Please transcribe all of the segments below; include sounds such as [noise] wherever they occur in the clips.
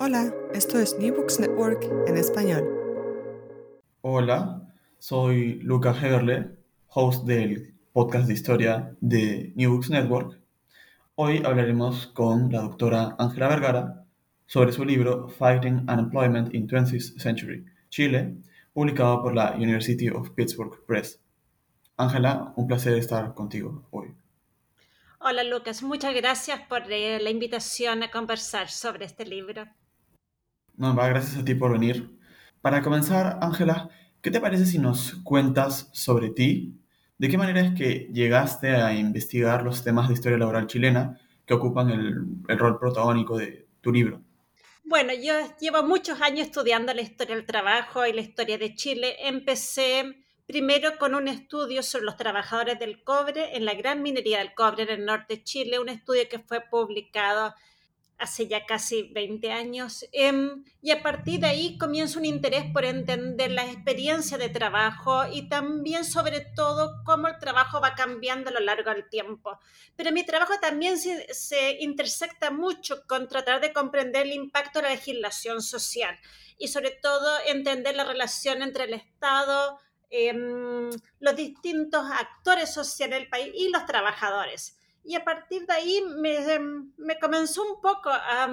Hola, esto es New Books Network en español. Hola, soy Luca Heberle, host del podcast de historia de New Books Network. Hoy hablaremos con la doctora Ángela Vergara sobre su libro Fighting Unemployment in 20th Century, Chile, publicado por la University of Pittsburgh Press. Ángela, un placer estar contigo hoy. Hola Lucas, muchas gracias por eh, la invitación a conversar sobre este libro. No, va, gracias a ti por venir. Para comenzar, Ángela, ¿qué te parece si nos cuentas sobre ti? ¿De qué manera es que llegaste a investigar los temas de historia laboral chilena que ocupan el, el rol protagónico de tu libro? Bueno, yo llevo muchos años estudiando la historia del trabajo y la historia de Chile. Empecé Primero con un estudio sobre los trabajadores del cobre en la gran minería del cobre en el norte de Chile, un estudio que fue publicado hace ya casi 20 años. Em, y a partir de ahí comienza un interés por entender la experiencia de trabajo y también sobre todo cómo el trabajo va cambiando a lo largo del tiempo. Pero mi trabajo también se, se intersecta mucho con tratar de comprender el impacto de la legislación social y sobre todo entender la relación entre el Estado, Em, los distintos actores sociales del país y los trabajadores. Y a partir de ahí me, me comenzó un poco a,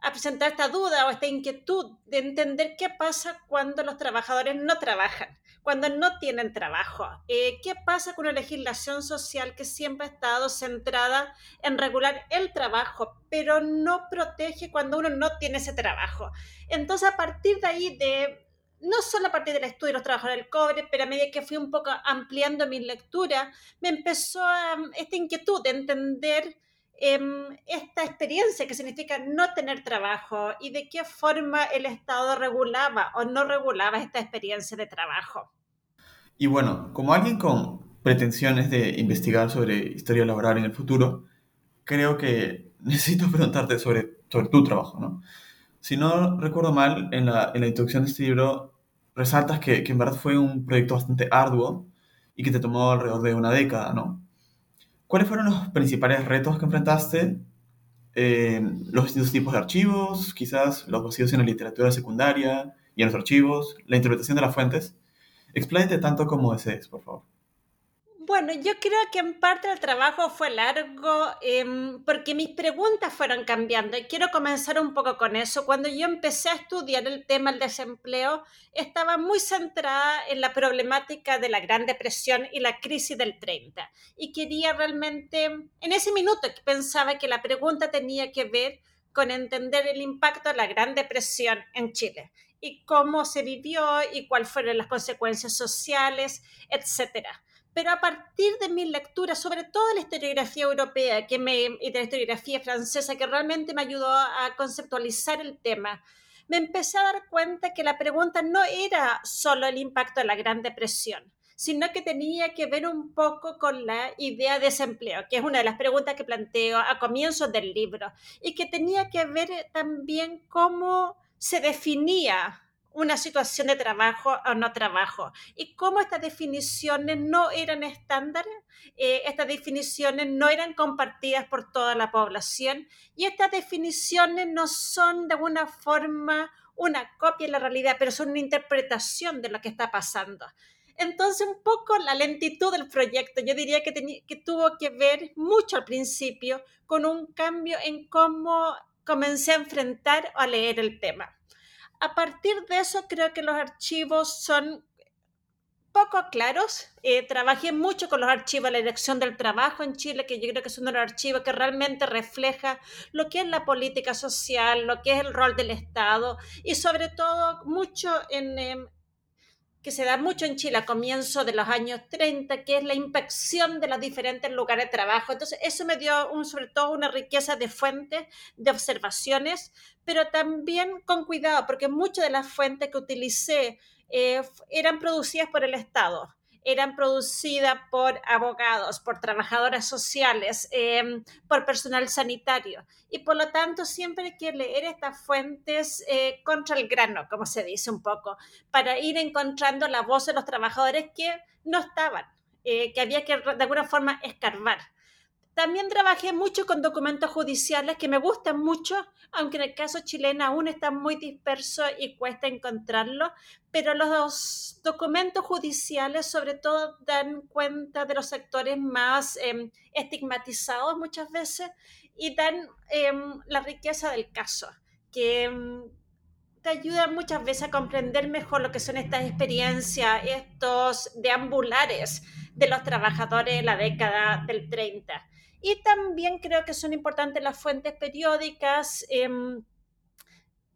a, presentar esta duda o esta inquietud de entender qué pasa cuando los trabajadores no trabajan, cuando no tienen trabajo. Eh, ¿Qué pasa con una legislación social que siempre ha estado centrada en regular el trabajo, pero no protege cuando uno no tiene ese trabajo? Entonces, a partir de ahí, de no solo a partir del estudio de los trabajadores del cobre, pero a medida que fui un poco ampliando mi lectura, me empezó esta inquietud de entender em, esta experiencia que significa no tener trabajo y de qué forma el Estado regulaba o no regulaba esta experiencia de trabajo. Y bueno, como alguien con pretensiones de investigar sobre historia laboral en el futuro, creo que [laughs] necesito preguntarte sobre, sobre tu trabajo, ¿no? Si no recuerdo mal, en la, en la introducción de este libro resaltas que, que, en verdad fue un proyecto bastante arduo y que te tomó alrededor de una década, ¿no? ¿Cuáles fueron los principales retos que enfrentaste? Eh, los distintos tipos de archivos, quizás los vacíos en la literatura secundaria y en los archivos, la interpretación de las fuentes. Expláyate tanto como desees, por favor. Bueno, yo creo que en parte el trabajo fue largo eh, porque mis preguntas fueron cambiando y quiero comenzar un poco con eso. Cuando yo empecé a estudiar el tema del desempleo, estaba muy centrada en la problemática de la Gran Depresión y la crisis del 30 y quería realmente, en ese minuto pensaba que la pregunta tenía que ver con entender el impacto de la Gran Depresión en Chile y cómo se vivió y cuáles fueron las consecuencias sociales, etcétera pero a partir de mi lectura, sobre todo la historiografía europea que me, y de la historiografía francesa, que realmente me ayudó a conceptualizar el tema, me empecé a dar cuenta que la pregunta no era solo el impacto de la Gran Depresión, sino que tenía que ver un poco con la idea de desempleo, que es una de las preguntas que planteo a comienzos del libro, y que tenía que ver también cómo se definía una situación de trabajo o no trabajo. Y cómo estas definiciones no eran estándares, eh, estas definiciones no eran compartidas por toda la población y estas definiciones no son de alguna forma una copia de la realidad, pero son una interpretación de lo que está pasando. Entonces, un poco la lentitud del proyecto, yo diría que, que tuvo que ver mucho al principio con un cambio en cómo comencé a enfrentar o a leer el tema a partir de eso creo que los archivos son poco claros. Eh, trabajé mucho con los archivos de la Dirección del Trabajo en Chile, que yo creo que es uno de los archivos que realmente refleja lo que es la política social, lo que es el rol del Estado y sobre todo mucho en, em, que se da mucho en Chile a comienzos de los años 30, que es la inspección de los diferentes lugares de trabajo. Entonces, eso me dio un, sobre todo una riqueza de fuentes, de observaciones, pero también con cuidado, porque muchas de las fuentes que utilicé eh, eran producidas por el Estado eran producidas por abogados, por trabajadoras sociales, em, por personal sanitario. Y por lo tanto, siempre hay que leer estas fuentes eh, contra el grano, como se dice un poco, para ir encontrando la voz de los trabajadores que no estaban, eh, que había que de alguna forma escarbar. También trabajé mucho con documentos judiciales que me gustan mucho, aunque en el caso chileno aún están muy dispersos y cuesta encontrarlos, pero los documentos judiciales sobre todo dan cuenta de los sectores más em, estigmatizados muchas veces y dan em, la riqueza del caso, que em, te ayudan muchas veces a comprender mejor lo que son estas experiencias, estos deambulares de los trabajadores en la década del 30 y también creo que son importantes las fuentes periódicas, em,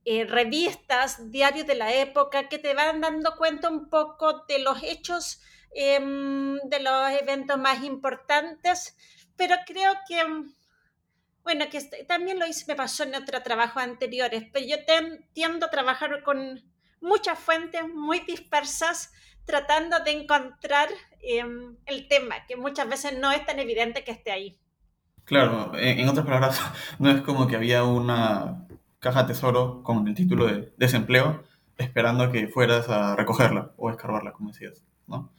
eh, revistas, diarios de la época, que te van dando cuenta un poco de los hechos, em, de los eventos más importantes, pero creo que, bueno, que este, también lo hice, me pasó en otros trabajos anteriores, pero yo tiendo a trabajar con muchas fuentes muy dispersas, tratando de encontrar em, el tema, que muchas veces no es tan evidente que esté ahí. Claro, en, otras palabras, [laughs] no es como que había una caja tesoro con el título de desempleo esperando que fueras a recogerla o escarbarla, como decías, ¿no?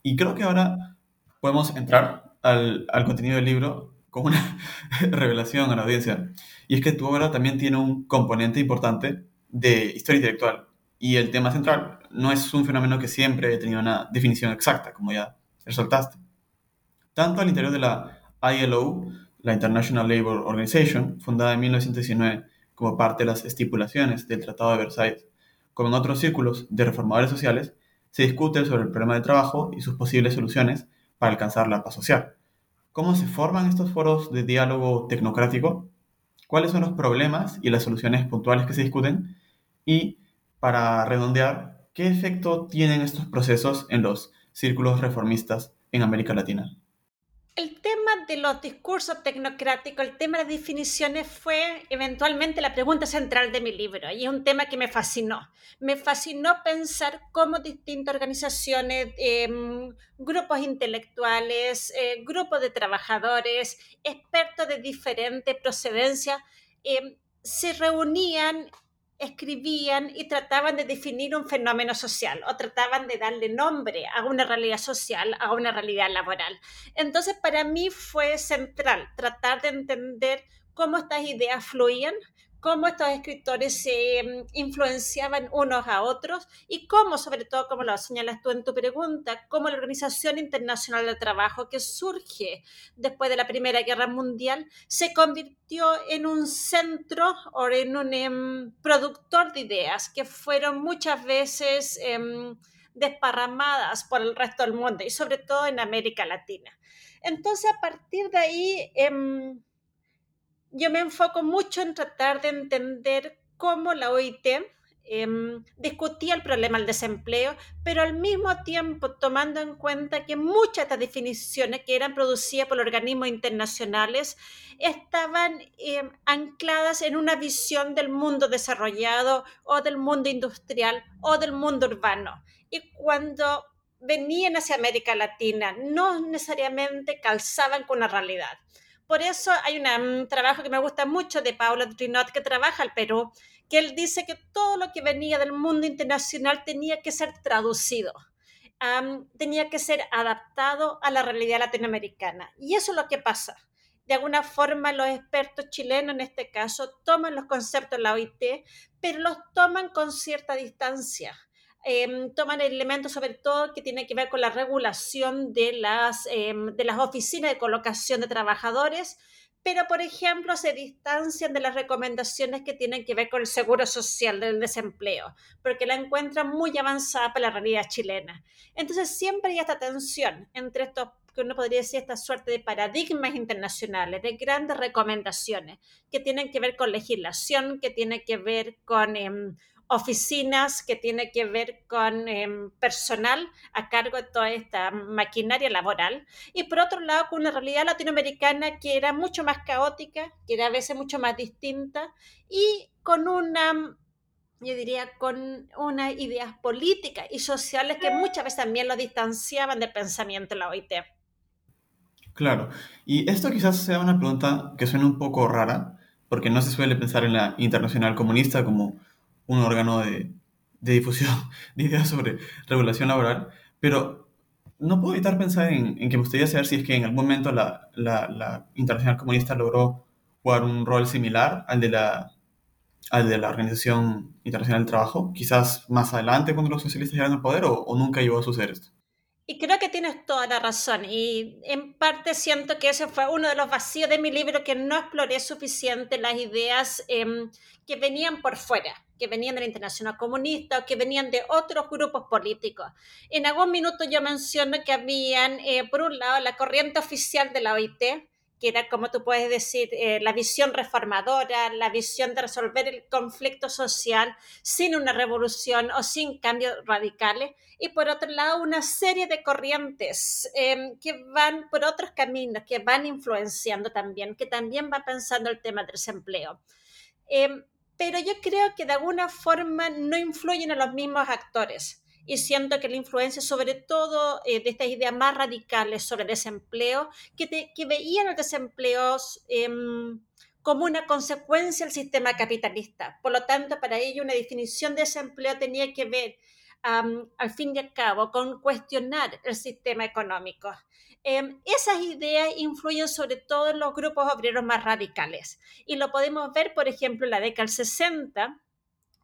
Y creo que ahora podemos entrar al, al contenido del libro con una [laughs] revelación a la audiencia. Y es que tu obra también tiene un componente importante de historia intelectual. Y el tema central no es un fenómeno que siempre he tenido una definición exacta, como ya resaltaste. Tanto al interior de la ILO la International Labour Organization, fundada en 1919 como parte de las estipulaciones del Tratado de Versailles, como en otros círculos de reformadores sociales, se discute sobre el problema del trabajo y sus posibles soluciones para alcanzar la paz social. ¿Cómo se forman estos foros de diálogo tecnocrático? ¿Cuáles son los problemas y las soluciones puntuales que se discuten? Y, para redondear, ¿qué efecto tienen estos procesos en los círculos reformistas en América Latina? El tema de los discursos tecnocráticos, el tema de las definiciones fue eventualmente la pregunta central de mi libro y es un tema que me fascinó. Me fascinó pensar cómo distintas organizaciones, em, grupos intelectuales, eh, grupos de trabajadores, expertos de diferente procedencia, em, se reunían escribían y trataban de definir un fenómeno social o trataban de darle nombre a una realidad social, a una realidad laboral. Entonces, para mí fue central tratar de entender cómo estas ideas fluían, cómo estos escritores se mm, influenciaban unos a otros y cómo, sobre todo, como lo señalas tú en tu pregunta, cómo la Organización Internacional del Trabajo, que surge después de la Primera Guerra Mundial, se convirtió en un centro o en un em, productor de ideas que fueron muchas veces em, desparramadas por el resto del mundo y sobre todo en América Latina. Entonces, a partir de ahí em, yo me enfoco mucho en tratar de entender cómo la OIT em, discutía el problema del desempleo, pero al mismo tiempo tomando en cuenta que muchas de estas definiciones que eran producidas por organismos internacionales estaban em, ancladas en una visión del mundo desarrollado o del mundo industrial o del mundo urbano. Y cuando venían hacia América Latina, no necesariamente calzaban con la realidad. Por eso hay un trabajo que me gusta mucho de Paulo Trinot, que trabaja al Perú, que él dice que todo lo que venía del mundo internacional tenía que ser traducido, tenía que ser adaptado a la realidad latinoamericana. Y eso es lo que pasa. De alguna forma, los expertos chilenos, en este caso, toman los conceptos de la OIT, pero los toman con cierta distancia Em, toman elementos sobre todo que tienen que ver con la regulación de las, em, de las oficinas de colocación de trabajadores, pero por ejemplo se distancian de las recomendaciones que tienen que ver con el seguro social del desempleo, porque la encuentran muy avanzada para la realidad chilena. Entonces siempre hay esta tensión entre estos que uno podría decir esta suerte de paradigmas internacionales, de grandes recomendaciones que tienen que ver con legislación, que tienen que ver con em, oficinas que tiene que ver con em, personal a cargo de toda esta maquinaria laboral y por otro lado con una realidad latinoamericana que era mucho más caótica, que era a veces mucho más distinta y con una yo diría, con unas ideas políticas y sociales que muchas veces también lo distanciaban del pensamiento de la OIT. Claro, y esto quizás sea una pregunta que suena un poco rara, porque no se suele pensar en la internacional comunista como un órgano de, difusión [laughs] de ideas sobre regulación laboral, pero no puedo evitar pensar en, que me gustaría saber si es que en algún momento la, la, Internacional Comunista logró jugar un rol similar al de la al de la Organización Internacional del Trabajo, quizás más adelante cuando los socialistas llegaron al poder o, o nunca llegó a suceder esto. Y creo que tienes toda la razón. Y en parte siento que ese fue uno de los vacíos de mi libro, que no exploré suficiente las ideas em, que venían por fuera, que venían de la Internacional Comunista o que venían de otros grupos políticos. En algún minuto yo menciono que habían, eh, por un lado, la corriente oficial de la OIT, que era, como tú puedes decir, eh, la visión reformadora, la visión de resolver el conflicto social sin una revolución o sin cambios radicales, y por otro lado una serie de corrientes em, que van por otros caminos, que van influenciando también, que también van pensando el tema del desempleo. Em, pero yo creo que de alguna forma no influyen a los mismos actores y siento que la influencia, sobre todo eh, de estas ideas más radicales sobre desempleo, que, que veían el desempleo em, como una consecuencia del sistema capitalista. Por lo tanto, para ello una definición de desempleo tenía que ver, al fin y al cabo, con cuestionar el sistema económico. Em, esas ideas influyen sobre todo en los grupos obreros más radicales y lo podemos ver, por ejemplo, en la década del 60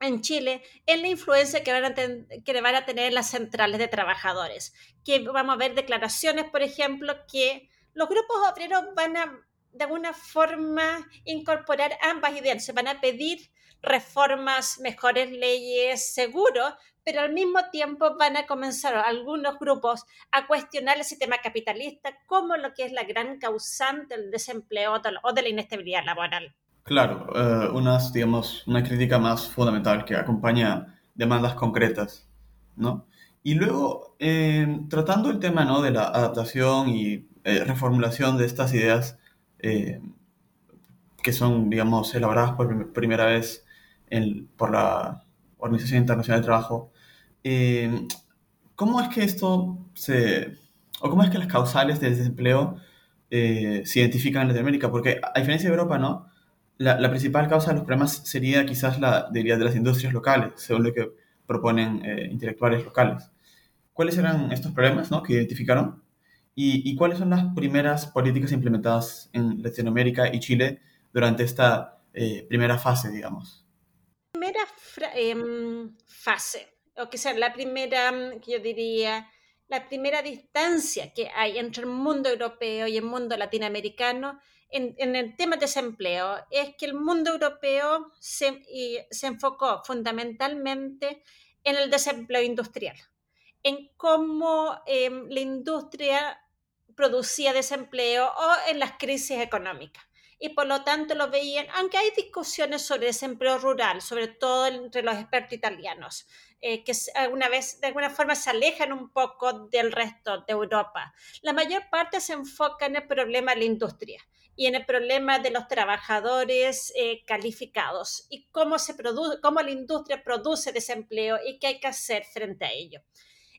en Chile en la influencia que van, a que van a tener las centrales de trabajadores. Que vamos a ver declaraciones, por ejemplo, que los grupos obreros van a de alguna forma incorporar ambas ideas. Se van a pedir reformas, mejores leyes, seguro, pero al mismo tiempo van a comenzar algunos grupos a cuestionar el sistema capitalista como lo que es la gran causante del desempleo o de la inestabilidad laboral. Claro, eh, unas, digamos, una crítica más fundamental que acompaña demandas concretas, ¿no? Y luego, eh, tratando el tema, ¿no? De la adaptación y eh, reformulación de estas ideas que son, digamos, elaboradas por primera vez por la Organización Internacional del Trabajo, ¿cómo es que esto se... o cómo es que las causales del desempleo se identifican en Latinoamérica? Porque a diferencia de Europa, ¿no? La, principal causa de los problemas sería quizás la debilidad de las industrias locales, según lo que proponen eh, intelectuales locales. ¿Cuáles eran estos problemas ¿no? que identificaron? ¿Y, cuáles son las primeras políticas implementadas en Latinoamérica y Chile durante esta eh, primera fase, digamos? Primera em, fase, o que sea, la primera, que yo diría, la primera distancia que hay entre el mundo europeo y el mundo latinoamericano en, el tema de desempleo es que el mundo europeo se, se enfocó fundamentalmente en el desempleo industrial, en cómo em, la industria producía desempleo o en las crisis económicas. Y por lo tanto lo veían, aunque hay discusiones sobre desempleo rural, sobre todo entre los expertos italianos, eh, que alguna vez, de alguna forma se alejan un poco del resto de Europa. La mayor parte se enfoca en el problema de la industria y en el problema de los trabajadores eh, calificados y cómo, se produce, cómo la industria produce desempleo y qué hay que hacer frente a ello.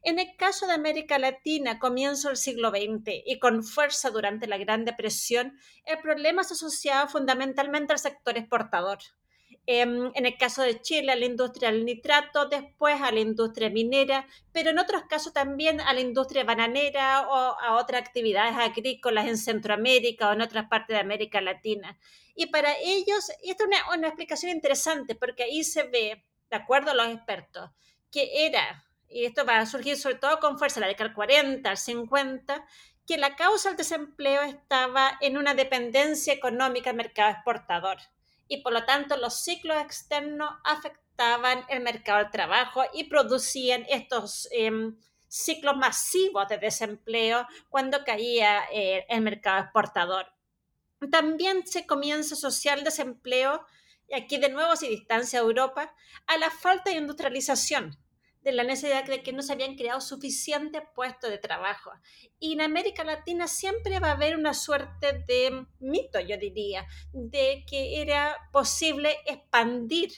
En el caso de América Latina, comienzo del siglo XX y con fuerza durante la Gran Depresión, el problema se asociaba fundamentalmente al sector exportador. Em, en el caso de Chile, a la industria del nitrato, después a la industria minera, pero en otros casos también a la industria bananera o a otras actividades agrícolas en Centroamérica o en otras partes de América Latina. Y para ellos, y esto es una, una explicación interesante, porque ahí se ve, de acuerdo a los expertos, que era, y esto va a surgir sobre todo con fuerza la década del 40, al 50, que la causa del desempleo estaba en una dependencia económica del mercado exportador y por lo tanto los ciclos externos afectaban el mercado del trabajo y producían estos em, ciclos masivos de desempleo cuando caía eh, el mercado exportador. También se comienza a asociar el desempleo, y aquí de nuevo se distancia a Europa, a la falta de industrialización de la necesidad de que no se habían creado suficientes puestos de trabajo. Y en América Latina siempre va a haber una suerte de mito, yo diría, de que era posible expandir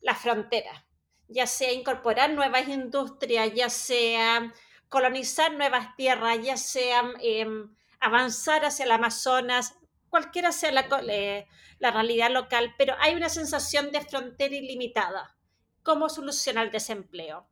la frontera, ya sea incorporar nuevas industrias, ya sea colonizar nuevas tierras, ya sea em, avanzar hacia el Amazonas, cualquiera sea la, eh, la realidad local, pero hay una sensación de frontera ilimitada. ¿Cómo solucionar el desempleo?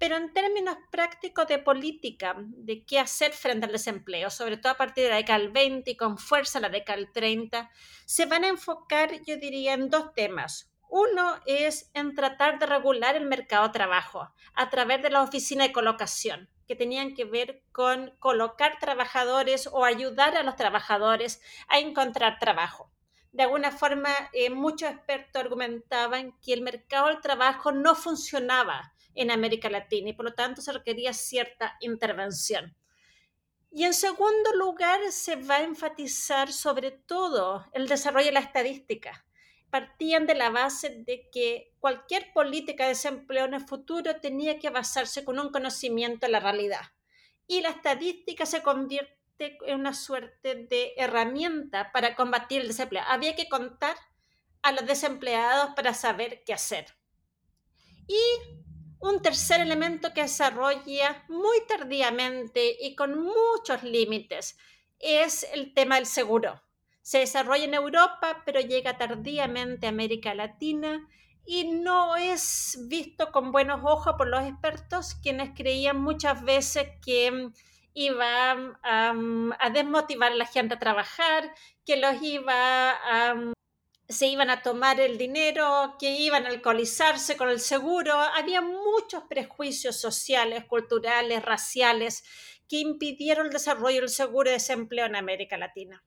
Pero en términos prácticos de política, de qué hacer frente al desempleo, sobre todo a partir de la década del 20 y con fuerza la década del 30, se van a enfocar, yo diría, en dos temas. Uno es en tratar de regular el mercado de trabajo a través de la oficina de colocación, que tenían que ver con colocar trabajadores o ayudar a los trabajadores a encontrar trabajo. De alguna forma, eh, muchos expertos argumentaban que el mercado del trabajo no funcionaba en América Latina y por lo tanto se requería cierta intervención. Y en segundo lugar, se va a enfatizar sobre todo el desarrollo de la estadística. Partían de la base de que cualquier política de desempleo en el futuro tenía que basarse con un conocimiento de la realidad. Y la estadística se convierte en una suerte de herramienta para combatir el desempleo. Había que contar a los desempleados para saber qué hacer. Y un tercer elemento que desarrolla muy tardíamente y con muchos límites es el tema del seguro. Se desarrolla en Europa, pero llega tardíamente a América Latina y no es visto con buenos ojos por los expertos, quienes creían muchas veces que iba a, desmotivar a la gente a trabajar, que los iba a se iban a tomar el dinero, que iban a alcoholizarse con el seguro. Había muchos prejuicios sociales, culturales, raciales que impidieron el desarrollo del seguro de desempleo en América Latina.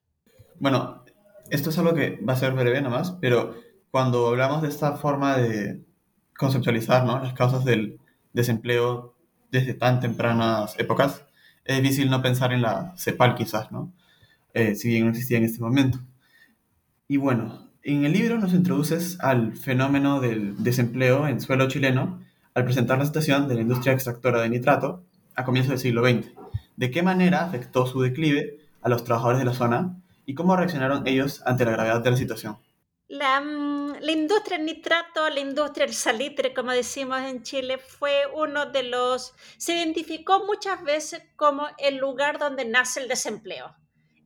Bueno, esto es algo que va a ser breve nomás, pero cuando hablamos de esta forma de conceptualizar ¿no? las causas del desempleo desde tan tempranas épocas, es difícil no pensar en la CEPAL quizás, ¿no? Eh, si bien no existía en este momento. Y bueno, en el libro nos introduces al fenómeno del desempleo en suelo chileno al presentar la situación de la industria extractora de nitrato a comienzos del siglo XX. ¿De qué manera afectó su declive a los trabajadores de la zona y cómo reaccionaron ellos ante la gravedad de la situación? La, mm, la, industria del nitrato, la industria del salitre, como decimos en Chile, fue uno de los... se identificó muchas veces como el lugar donde nace el desempleo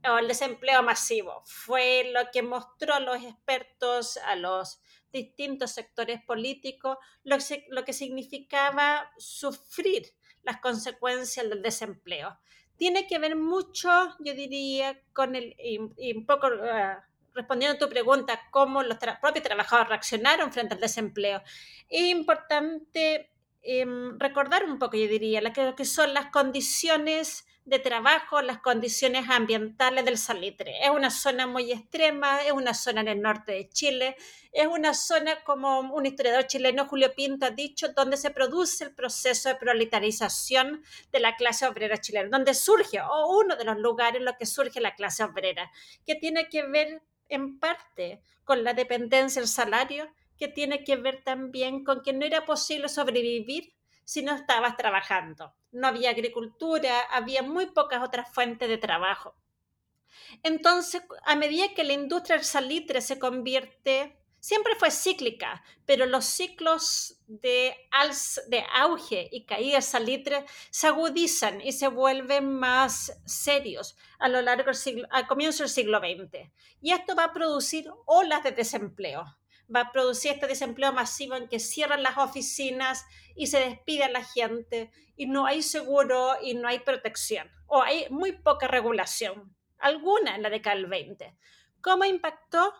o el desempleo masivo. Fue lo que mostró a los expertos, a los distintos sectores políticos, lo que, lo que significaba sufrir las consecuencias del desempleo. Tiene que ver mucho, yo diría, con el, y, un poco uh, respondiendo a tu pregunta, cómo los propios trabajadores reaccionaron frente al desempleo. Es importante em, recordar un poco, yo diría, lo que son las condiciones de trabajo, las condiciones ambientales del salitre. Es una zona muy extrema, es una zona en el norte de Chile, es una zona, como un historiador chileno, Julio Pinto, ha dicho, donde se produce el proceso de proletarización de la clase obrera chilena, donde surge, o uno de los lugares en los que surge la clase obrera, que tiene que ver en parte con la dependencia del salario, que tiene que ver también con que no era posible sobrevivir si no estabas trabajando. No había agricultura, había muy pocas otras fuentes de trabajo. Entonces, a medida que la industria del salitre se convierte, siempre fue cíclica, pero los ciclos de, de auge y caída del salitre se agudizan y se vuelven más serios a lo largo del siglo, al comienzo del siglo XX. Y esto va a producir olas de desempleo va a producir este desempleo masivo en que cierran las oficinas y se despide a la gente y no hay seguro y no hay protección o hay muy poca regulación, alguna en la década del 20. ¿Cómo impactó?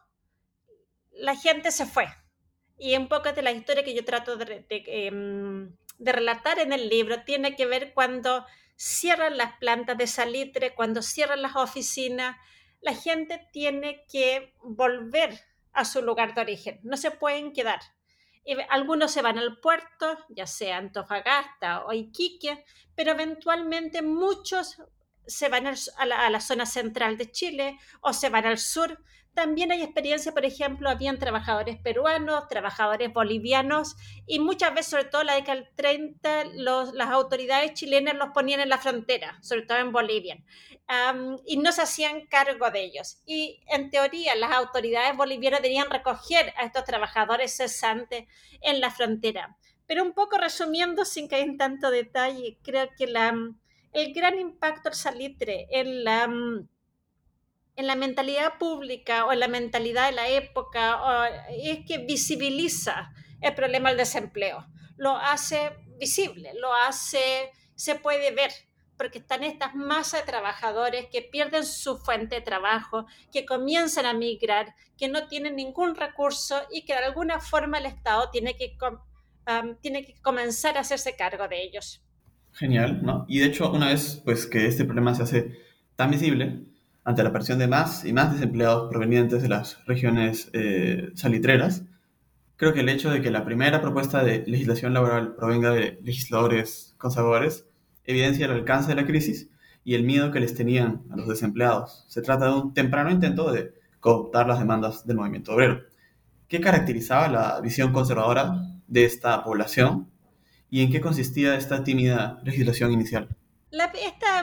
La gente se fue. Y un poco de la historia que yo trato de, em, de relatar en el libro tiene que ver cuando cierran las plantas de salitre, cuando cierran las oficinas, la gente tiene que volver a su lugar de origen, no se pueden quedar. Algunos se van al puerto, ya sea Antofagasta o Iquique, pero eventualmente muchos se van a la, a la, zona central de Chile o se van al sur. También hay experiencia, por ejemplo, habían trabajadores peruanos, trabajadores bolivianos y muchas veces, sobre todo en la década del 30, los, las autoridades chilenas los ponían en la frontera, sobre todo en Bolivia y no se hacían cargo de ellos. Y en teoría las autoridades bolivianas deberían recoger a estos trabajadores cesantes en la frontera. Pero un poco resumiendo, sin caer en tanto detalle, creo que la, el gran impacto del salitre en la, en la mentalidad pública o en la mentalidad de la época es que visibiliza el problema del desempleo lo hace visible, lo hace, se puede ver, porque están estas masas de trabajadores que pierden su fuente de trabajo, que comienzan a migrar, que no tienen ningún recurso y que de alguna forma el Estado tiene que, tiene que comenzar a hacerse cargo de ellos. Genial, ¿no? Y de hecho, una vez pues, que este problema se hace tan visible, ante la aparición de más y más desempleados provenientes de las regiones eh, salitreras, creo que el hecho de que la primera propuesta de legislación laboral provenga de legisladores conservadores evidencia el alcance de la crisis y el miedo que les tenían a los desempleados. Se trata de un temprano intento de cooptar las demandas del movimiento obrero. ¿Qué caracterizaba la visión conservadora de esta población y en qué consistía esta tímida legislación inicial?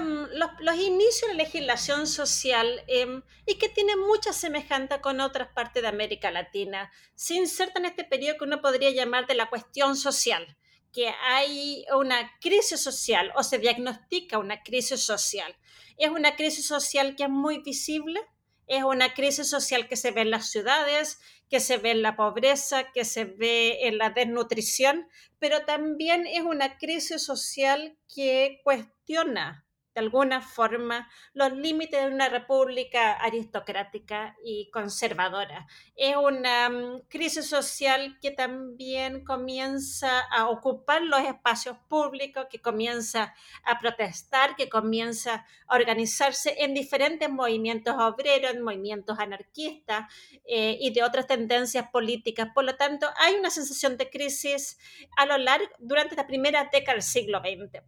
Mm, los, inicios de la legislación social em, y que tiene mucha semejanza con otras partes de América Latina, se inserta en este periodo que uno podría llamar de la cuestión social, que hay una crisis social o se diagnostica una crisis social. Es una crisis social que es muy visible, es una crisis social que se ve en las ciudades, que se ve en la pobreza, que se ve en la desnutrición, pero también es una crisis social que cuestiona de alguna forma los límites de una república aristocrática y conservadora. Es una mm, crisis social que también comienza a ocupar los espacios públicos, que comienza a protestar, que comienza a organizarse en diferentes movimientos obreros, en movimientos anarquistas eh, y de otras tendencias políticas. Por lo tanto, hay una sensación de crisis a lo largo durante la primera década del siglo XX.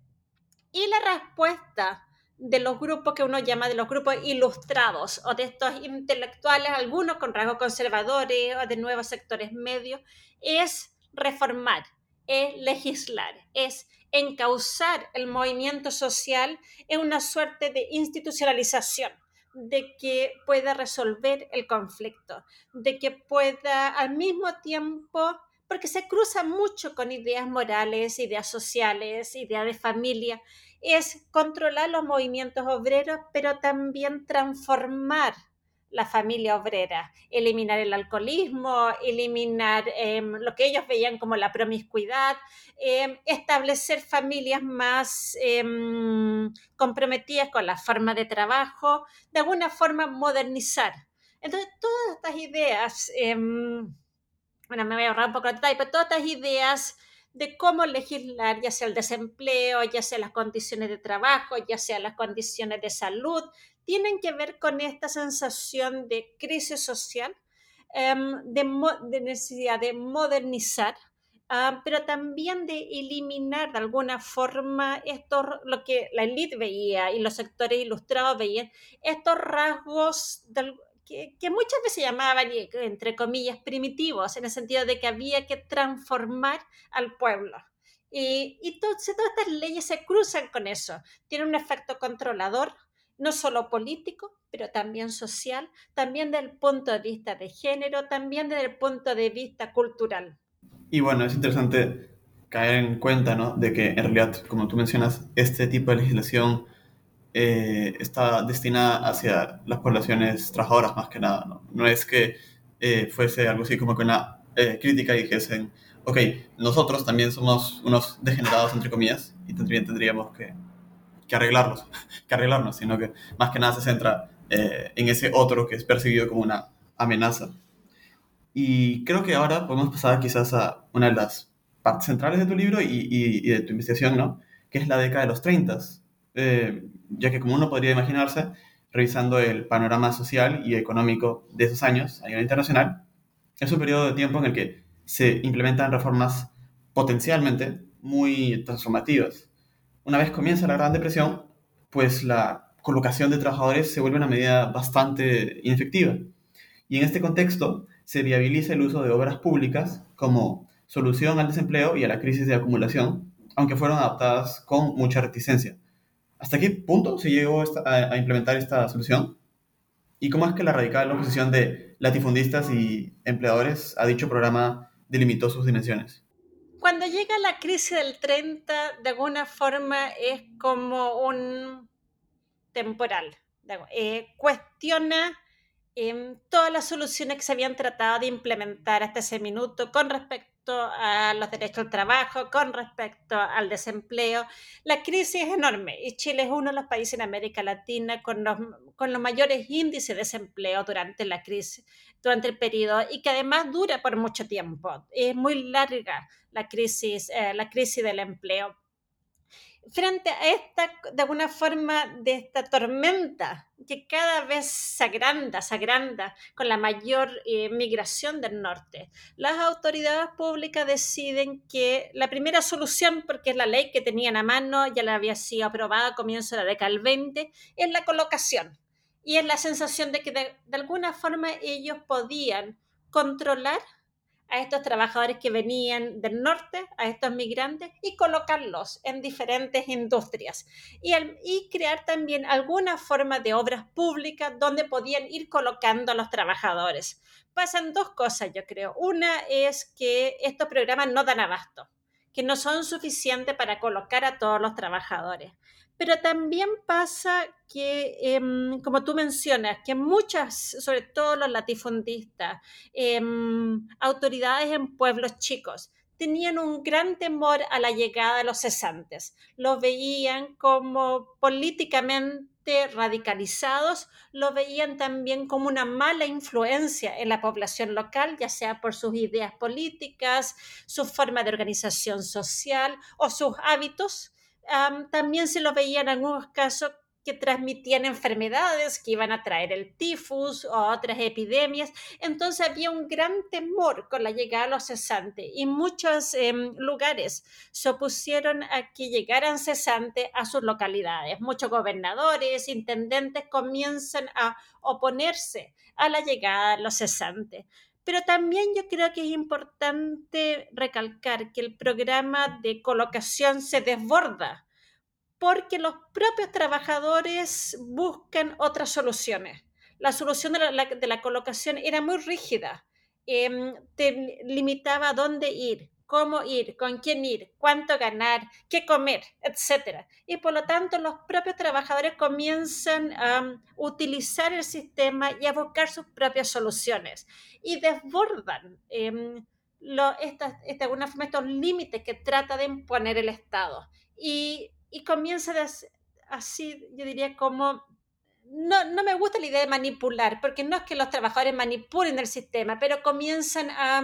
Y la respuesta de los grupos que uno llama de los grupos ilustrados o de estos intelectuales, algunos con rasgos conservadores o de nuevos sectores medios, es reformar, es legislar, es encauzar el movimiento social en una suerte de institucionalización de que pueda resolver el conflicto, de que pueda al mismo tiempo porque se cruza mucho con ideas morales, ideas sociales, ideas de familia, es controlar los movimientos obreros, pero también transformar la familia obrera, eliminar el alcoholismo, eliminar em, lo que ellos veían como la promiscuidad, em, establecer familias más em, comprometidas con la forma de trabajo, de alguna forma modernizar. Entonces, todas estas ideas bueno, me voy a ahorrar un poco de detalle, pero todas estas ideas de cómo legislar, ya sea el desempleo, ya sea las condiciones de trabajo, ya sea las condiciones de salud, tienen que ver con esta sensación de crisis social, em, de, necesidad de modernizar, ah, pero también de eliminar de alguna forma esto, lo que la élite veía y los sectores ilustrados veían, estos rasgos de, que, muchas veces llamaban, entre comillas, primitivos, en el sentido de que había que transformar al pueblo. Y, y todas estas leyes se cruzan con eso. Tienen un efecto controlador, no solo político, pero también social, también desde el punto de vista de género, también desde el punto de vista cultural. Y bueno, es interesante caer en cuenta, ¿no? De que en realidad, como tú mencionas, este tipo de legislación eh, está destinada hacia las poblaciones trabajadoras más que nada. No, no es que eh, fuese algo así como que una eh, crítica y dijesen, ok, nosotros también somos unos degenerados, entre comillas, y también tendríamos que, que arreglarlos, [laughs] que arreglarnos, sino que más que nada se centra en ese otro que es percibido como una amenaza. Y creo que ahora podemos pasar quizás a una de las partes centrales de tu libro y, y, y de tu investigación, ¿no? Que es la década de los 30 eh, ya que como uno podría imaginarse, revisando el panorama social y económico de esos años a nivel internacional, es un periodo de tiempo en el que se implementan reformas potencialmente muy transformativas. Una vez comienza la Gran Depresión, pues la colocación de trabajadores se vuelve una medida bastante inefectiva. Y en este contexto se viabiliza el uso de obras públicas como solución al desempleo y a la crisis de acumulación, aunque fueron adaptadas con mucha reticencia. ¿Hasta qué punto se llegó a, implementar esta solución? ¿Y cómo es que la radical oposición de latifundistas y empleadores a dicho programa delimitó sus dimensiones? Cuando llega la crisis del 30, de alguna forma es como un temporal. Eh, cuestiona em, todas las soluciones que se habían tratado de implementar hasta ese minuto con respecto respecto a los derechos al trabajo, con respecto al desempleo. La crisis es enorme y Chile es uno de los países en América Latina con los, con los mayores índices de desempleo durante la crisis, durante el periodo y que además dura por mucho tiempo. Es muy larga la crisis, eh, la crisis del empleo frente a esta, de alguna forma, de esta tormenta que cada vez se agranda, se agranda con la mayor eh, migración del norte, las autoridades públicas deciden que la primera solución, porque es la ley que tenían a mano, ya la había sido aprobada a comienzo de la década del 20, es la colocación. Y es la sensación de que de alguna forma ellos podían controlar a estos trabajadores que venían del norte, a estos migrantes, y colocarlos en diferentes industrias. Y, y, crear también alguna forma de obras públicas donde podían ir colocando a los trabajadores. Pasan dos cosas, yo creo. Una es que estos programas no dan abasto, que no son suficientes para colocar a todos los trabajadores. Pero también pasa que, em, como tú mencionas, que muchas, sobre todo los latifundistas, em, autoridades en pueblos chicos, tenían un gran temor a la llegada de los cesantes. Los veían como políticamente radicalizados, lo veían también como una mala influencia en la población local, ya sea por sus ideas políticas, su forma de organización social o sus hábitos también se lo veía en algunos casos que transmitían enfermedades que iban a traer el tifus o otras epidemias. Entonces había un gran temor con la llegada de los cesantes y muchos em, lugares se opusieron a que llegaran cesantes a sus localidades. Muchos gobernadores, intendentes comienzan a oponerse a la llegada de los cesantes. Pero también yo creo que es importante recalcar que el programa de colocación se desborda porque los propios trabajadores buscan otras soluciones. La solución de la, colocación era muy rígida, em, te limitaba dónde ir, cómo ir, con quién ir, cuánto ganar, qué comer, etc. Y por lo tanto los propios trabajadores comienzan a utilizar el sistema y a buscar sus propias soluciones y desbordan forma estos límites que trata de imponer el Estado. Y comienza así, yo diría como no, no, me gusta la idea de manipular, porque no es que los trabajadores manipulen el sistema, pero comienzan a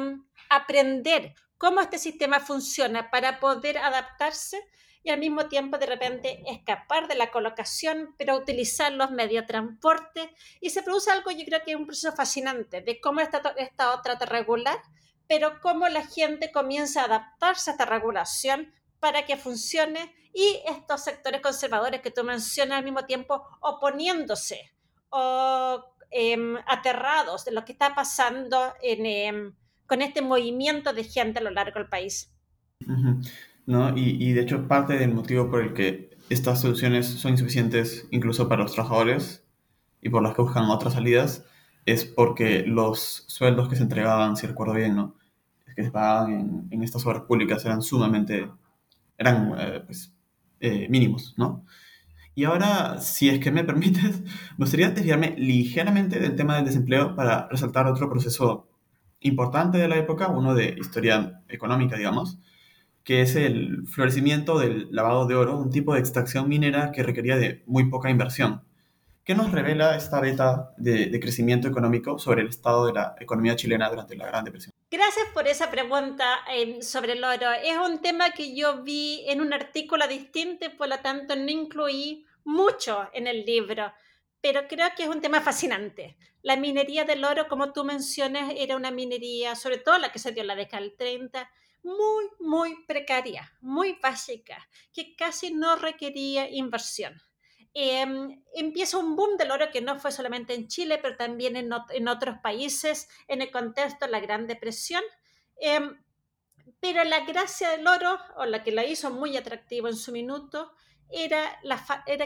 aprender cómo este sistema funciona para poder adaptarse y al mismo tiempo de repente escapar de la colocación, pero utilizar los medios de transporte. Y se produce algo, yo creo que es un proceso fascinante, de cómo el Estado trata de regular, pero cómo la gente comienza a adaptarse a esta regulación para que funcione y estos sectores conservadores que tú mencionas al mismo tiempo oponiéndose o em, aterrados de lo que está pasando en, em, con este movimiento de gente a lo largo del país. ¿No? Y, y, de hecho parte del motivo por el que estas soluciones son insuficientes incluso para los trabajadores y por las que buscan otras salidas es porque los sueldos que se entregaban, si recuerdo bien, ¿no? que se pagaban en, en estas obras públicas eran sumamente, eran eh, pues, eh, mínimos, ¿no? Y ahora, si es que me [laughs] permites, me gustaría desviarme ligeramente del tema del desempleo para resaltar otro proceso importante de la época, uno de historia económica, digamos, que es el florecimiento del lavado de oro, un tipo de extracción minera que requería de muy poca inversión. ¿Qué nos revela esta beta de, crecimiento económico sobre el estado de la economía chilena durante la Gran Depresión? Gracias por esa pregunta em, sobre el oro. Es un tema que yo vi en un artículo distinto, por lo tanto no incluí mucho en el libro pero creo que es un tema fascinante. La minería del oro, como tú mencionas, era una minería, sobre todo la que se dio en la década del 30, muy, muy precaria, muy básica, que casi no requería inversión. Em, empieza un boom del oro que no fue solamente en Chile, pero también en, otros países en el contexto de la Gran Depresión. Em, pero la gracia del oro, o la que la hizo muy atractivo en su minuto, era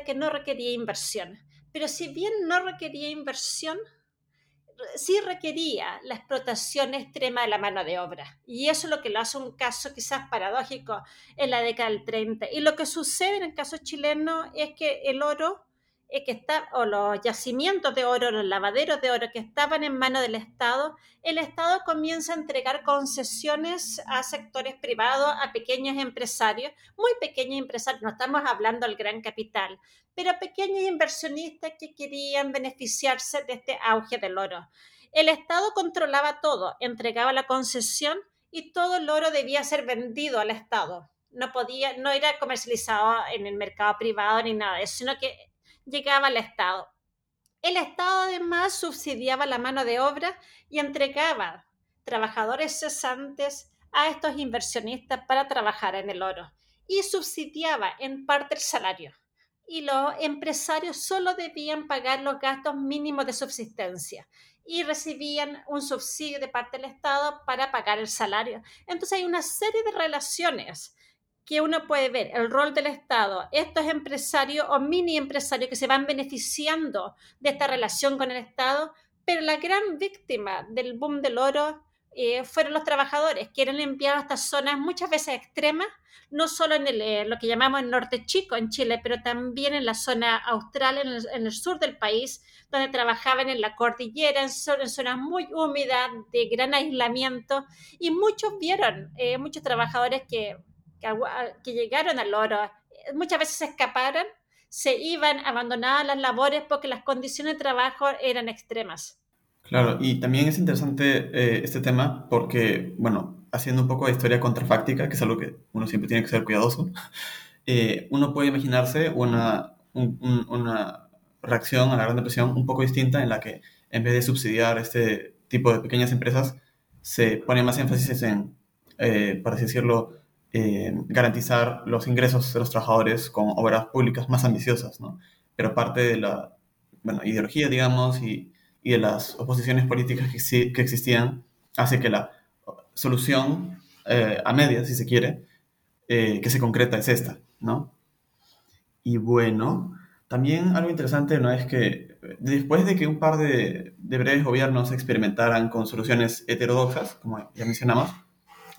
que no requería inversión pero si bien no requería inversión, sí requería la explotación extrema de la mano de obra. Y eso es lo que lo hace un caso quizás paradójico en la década del 30. Y lo que sucede en el caso chileno es que el oro que está, o los yacimientos de oro, los lavaderos de oro que estaban en manos del Estado, el Estado comienza a entregar concesiones a sectores privados, a pequeños empresarios, muy pequeños empresarios, no estamos hablando del gran capital, pero pequeños inversionistas que querían beneficiarse de este auge del oro. El Estado controlaba todo, entregaba la concesión y todo el oro debía ser vendido al Estado. No podía, no era comercializado en el mercado privado ni nada sino que llegaba al Estado. El Estado además subsidiaba la mano de obra y entregaba trabajadores cesantes a estos inversionistas para trabajar en el oro y subsidiaba en parte el salario. Y los empresarios solo debían pagar los gastos mínimos de subsistencia y recibían un subsidio de parte del Estado para pagar el salario. Entonces hay una serie de relaciones que uno puede ver el rol del Estado, estos empresarios o mini empresarios que se van beneficiando de esta relación con el Estado, pero la gran víctima del boom del oro eh, fueron los trabajadores, que eran enviados a estas zonas muchas veces extremas, no solo en eh, lo que llamamos el norte chico en Chile, pero también en la zona austral, en el, sur del país, donde trabajaban en la cordillera, en, zonas muy húmedas, de gran aislamiento, y muchos vieron, eh, muchos trabajadores que que, llegaron al oro, muchas veces se escaparon, se iban, abandonaban las labores porque las condiciones de trabajo eran extremas. Claro, y también es interesante eh, este tema porque, bueno, haciendo un poco de historia contrafáctica, que es algo que uno siempre tiene que ser cuidadoso, [laughs] eh, uno puede imaginarse una, una reacción a la Gran Depresión un poco distinta en la que en vez de subsidiar este tipo de pequeñas empresas, se pone más énfasis en, eh, para así decirlo, eh, garantizar los ingresos de los trabajadores con obras públicas más ambiciosas, ¿no? Pero parte de la bueno, ideología, digamos, y, y de las oposiciones políticas que, que, existían hace que la solución eh, a medias, si se quiere, eh, que se concreta es esta, ¿no? Y bueno, también algo interesante, ¿no? Es que después de que un par de, de breves gobiernos experimentaran con soluciones heterodoxas, como ya mencionamos,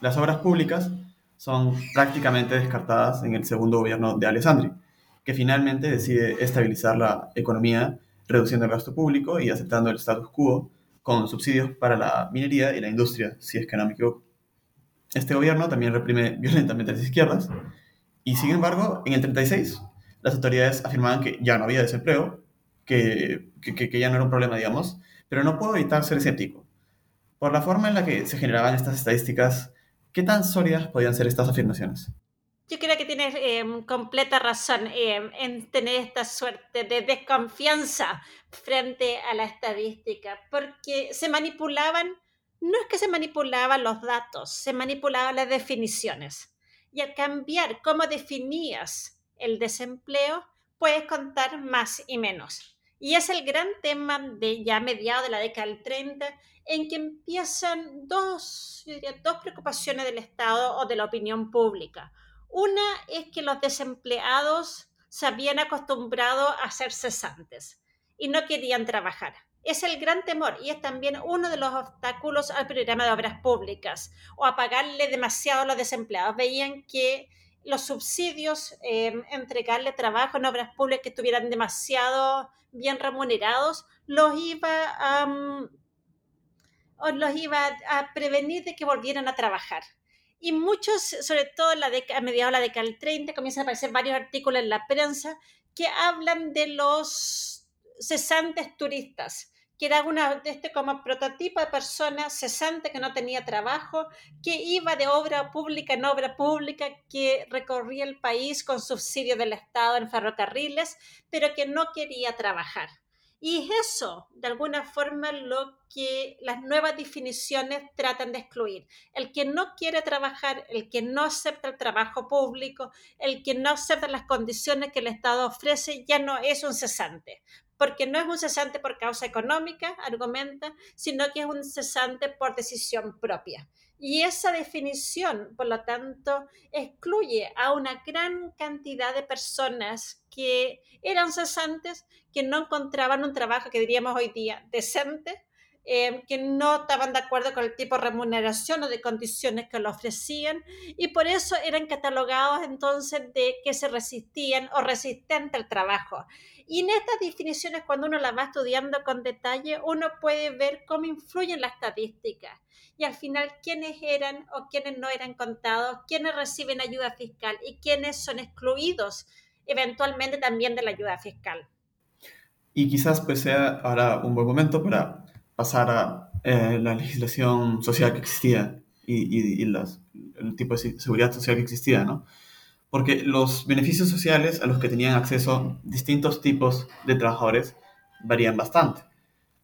las obras públicas son prácticamente descartadas en el segundo gobierno de Alessandri, que finalmente decide estabilizar la economía reduciendo el gasto público y aceptando el status quo con subsidios para la minería y la industria, si es que no me equivoco. Este gobierno también reprime [laughs] violentamente a las izquierdas y, sin embargo, en el 36 las autoridades afirmaban que ya no había desempleo, que, que, que ya no era un problema, digamos, pero no puedo evitar ser escéptico. Por la forma en la que se generaban estas estadísticas, ¿Qué tan sólidas podían ser estas afirmaciones? Yo creo que tienes em, completa razón em, en tener esta suerte de desconfianza frente a la estadística, porque se manipulaban, no es que se manipulaban los datos, se manipulaban las definiciones. Y al cambiar cómo definías el desempleo, puedes contar más y menos. Y es el gran tema de ya mediados de la década del 30, en que empiezan dos, dos preocupaciones del Estado o de la opinión pública. Una es que los desempleados se habían acostumbrado a ser cesantes y no querían trabajar. Es el gran temor y es también uno de los obstáculos al programa de obras públicas o a pagarle demasiado a los desempleados. Veían que los subsidios, eh, entregarle trabajo en obras públicas que estuvieran demasiado bien remunerados, los iba a, mm, los iba a prevenir de que volvieran a trabajar. Y muchos, sobre todo en la a mediados de la década del 30, comienzan a aparecer varios artículos en la prensa que hablan de los cesantes turistas que era una de este como prototipo de persona cesante que no tenía trabajo, que iba de obra pública en obra pública, que recorría el país con subsidio del Estado en ferrocarriles, pero que no quería trabajar. Y es eso, de alguna forma, lo que las nuevas definiciones tratan de excluir. El que no quiere trabajar, el que no acepta el trabajo público, el que no acepta las condiciones que el Estado ofrece, ya no es un cesante porque no es un cesante por causa económica, argumenta, sino que es un cesante por decisión propia. Y esa definición, por lo tanto, excluye a una gran cantidad de personas que eran cesantes, que no encontraban un trabajo que diríamos hoy día decente, eh, que no estaban de acuerdo con el tipo de remuneración o de condiciones que lo ofrecían y por eso eran catalogados entonces de que se resistían o resistentes al trabajo. Y en estas definiciones, cuando uno las va estudiando con detalle, uno puede ver cómo influyen las estadísticas y al final quiénes eran o quiénes no eran contados, quiénes reciben ayuda fiscal y quiénes son excluidos eventualmente también de la ayuda fiscal. Y quizás pues sea ahora un buen momento para pasar a eh, la legislación social que existía y, y, el tipo de seguridad social que existía, ¿no? Porque los beneficios sociales a los que tenían acceso distintos tipos de trabajadores varían bastante.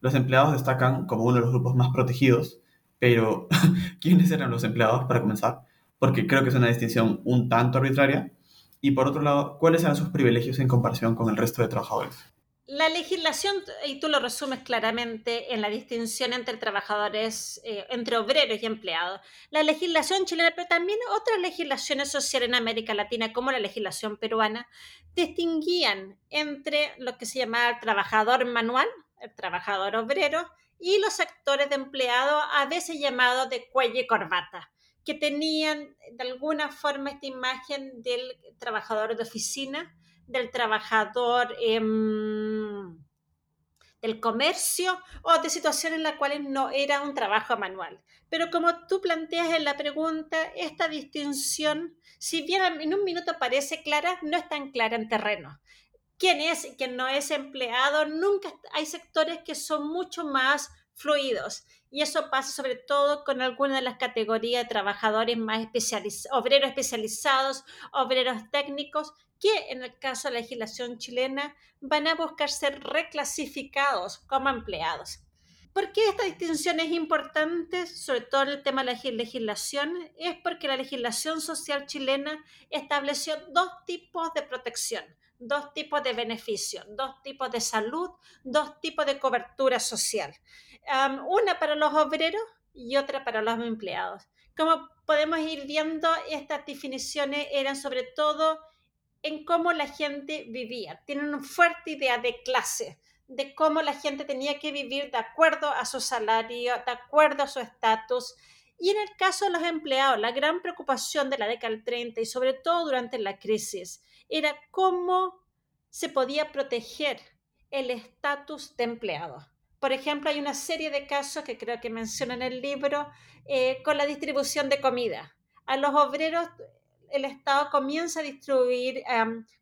Los empleados destacan como uno de los grupos más protegidos, pero [laughs] ¿quiénes eran los empleados para comenzar? Porque creo que es una distinción un tanto arbitraria. Y por otro lado, ¿cuáles eran sus privilegios en comparación con el resto de trabajadores? La legislación, y tú lo resumes claramente en la distinción entre trabajadores, eh, entre obreros y empleados, la legislación chilena, pero también otras legislaciones sociales en América Latina, como la legislación peruana, distinguían entre lo que se llamaba el trabajador manual, el trabajador obrero, y los sectores de empleados, a veces llamados de cuello y corbata, que tenían de alguna forma esta imagen del trabajador de oficina, del trabajador em, del comercio o de situaciones en las cuales no era un trabajo manual. Pero como tú planteas en la pregunta, esta distinción, si bien en un minuto parece clara, no es tan clara en terreno. ¿Quién es y quién no es empleado? Nunca hay sectores que son mucho más fluidos. Y eso pasa sobre todo con algunas de las categorías de trabajadores más especializados, obreros especializados, obreros técnicos, que en el caso de la legislación chilena van a buscar ser reclasificados como empleados. ¿Por qué esta distinción es importante, sobre todo en el tema de la legislación? Es porque la legislación social chilena estableció dos tipos de protección, dos tipos de beneficios, dos tipos de salud, dos tipos de cobertura social. una para los obreros y otra para los empleados. Como podemos ir viendo, estas definiciones eran sobre todo en cómo la gente vivía. Tienen una fuerte idea de clase, de cómo la gente tenía que vivir de acuerdo a su salario, de acuerdo a su estatus. Y en el caso de los empleados, la gran preocupación de la década del 30 y sobre todo durante la crisis era cómo se podía proteger el estatus de empleado. Por ejemplo, hay una serie de casos que creo que menciona en el libro eh, con la distribución de comida. A los obreros el Estado comienza a distribuir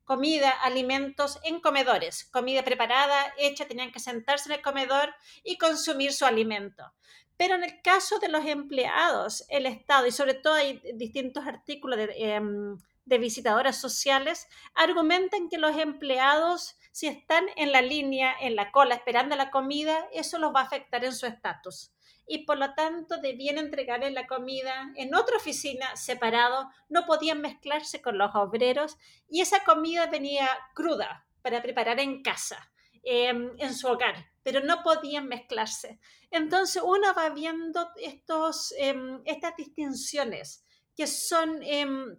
comida, alimentos en comedores, comida preparada, hecha, tenían que sentarse en el comedor y consumir su alimento. Pero en el caso de los empleados, el Estado, y sobre todo hay distintos artículos de, em, de visitadoras sociales, argumentan que los empleados, si están en la línea, en la cola, esperando la comida, eso los va a afectar en su estatus y por lo tanto debían entregarle la comida en otra oficina separado, no podían mezclarse con los obreros y esa comida venía cruda para preparar en casa, em, en su hogar, pero no podían mezclarse. Entonces uno va viendo estos, em, estas distinciones que son em,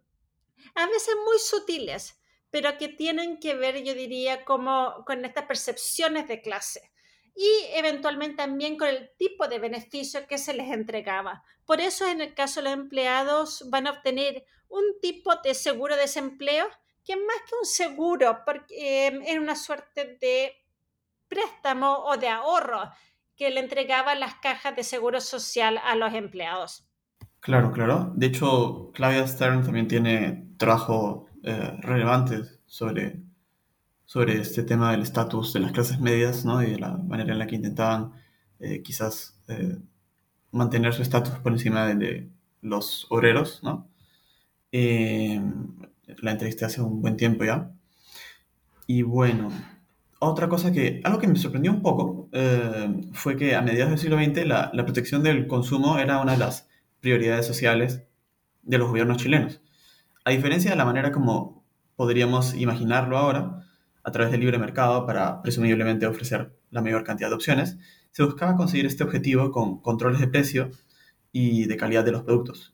a veces muy sutiles, pero que tienen que ver, yo diría, como con estas percepciones de clase y eventualmente también con el tipo de beneficio que se les entregaba. Por eso en el caso de los empleados van a obtener un tipo de seguro de desempleo que más que un seguro, porque em, es una suerte de préstamo o de ahorro que le entregaban las cajas de seguro social a los empleados. Claro, claro. De hecho, Claudia Stern también tiene trabajo eh, relevante sobre sobre este tema del estatus de las clases medias ¿no? y de la manera en la que intentaban eh, quizás eh, mantener su estatus por encima de, los obreros. ¿no? Eh, la entrevisté hace un buen tiempo ya. Y bueno, otra cosa que, algo que me sorprendió un poco fue que a mediados del siglo XX la, la protección del consumo era una de las prioridades sociales de los gobiernos chilenos. A diferencia de la manera como podríamos imaginarlo ahora, a través del libre mercado para presumiblemente ofrecer la mayor cantidad de opciones, se buscaba conseguir este objetivo con controles de precio y de calidad de los productos,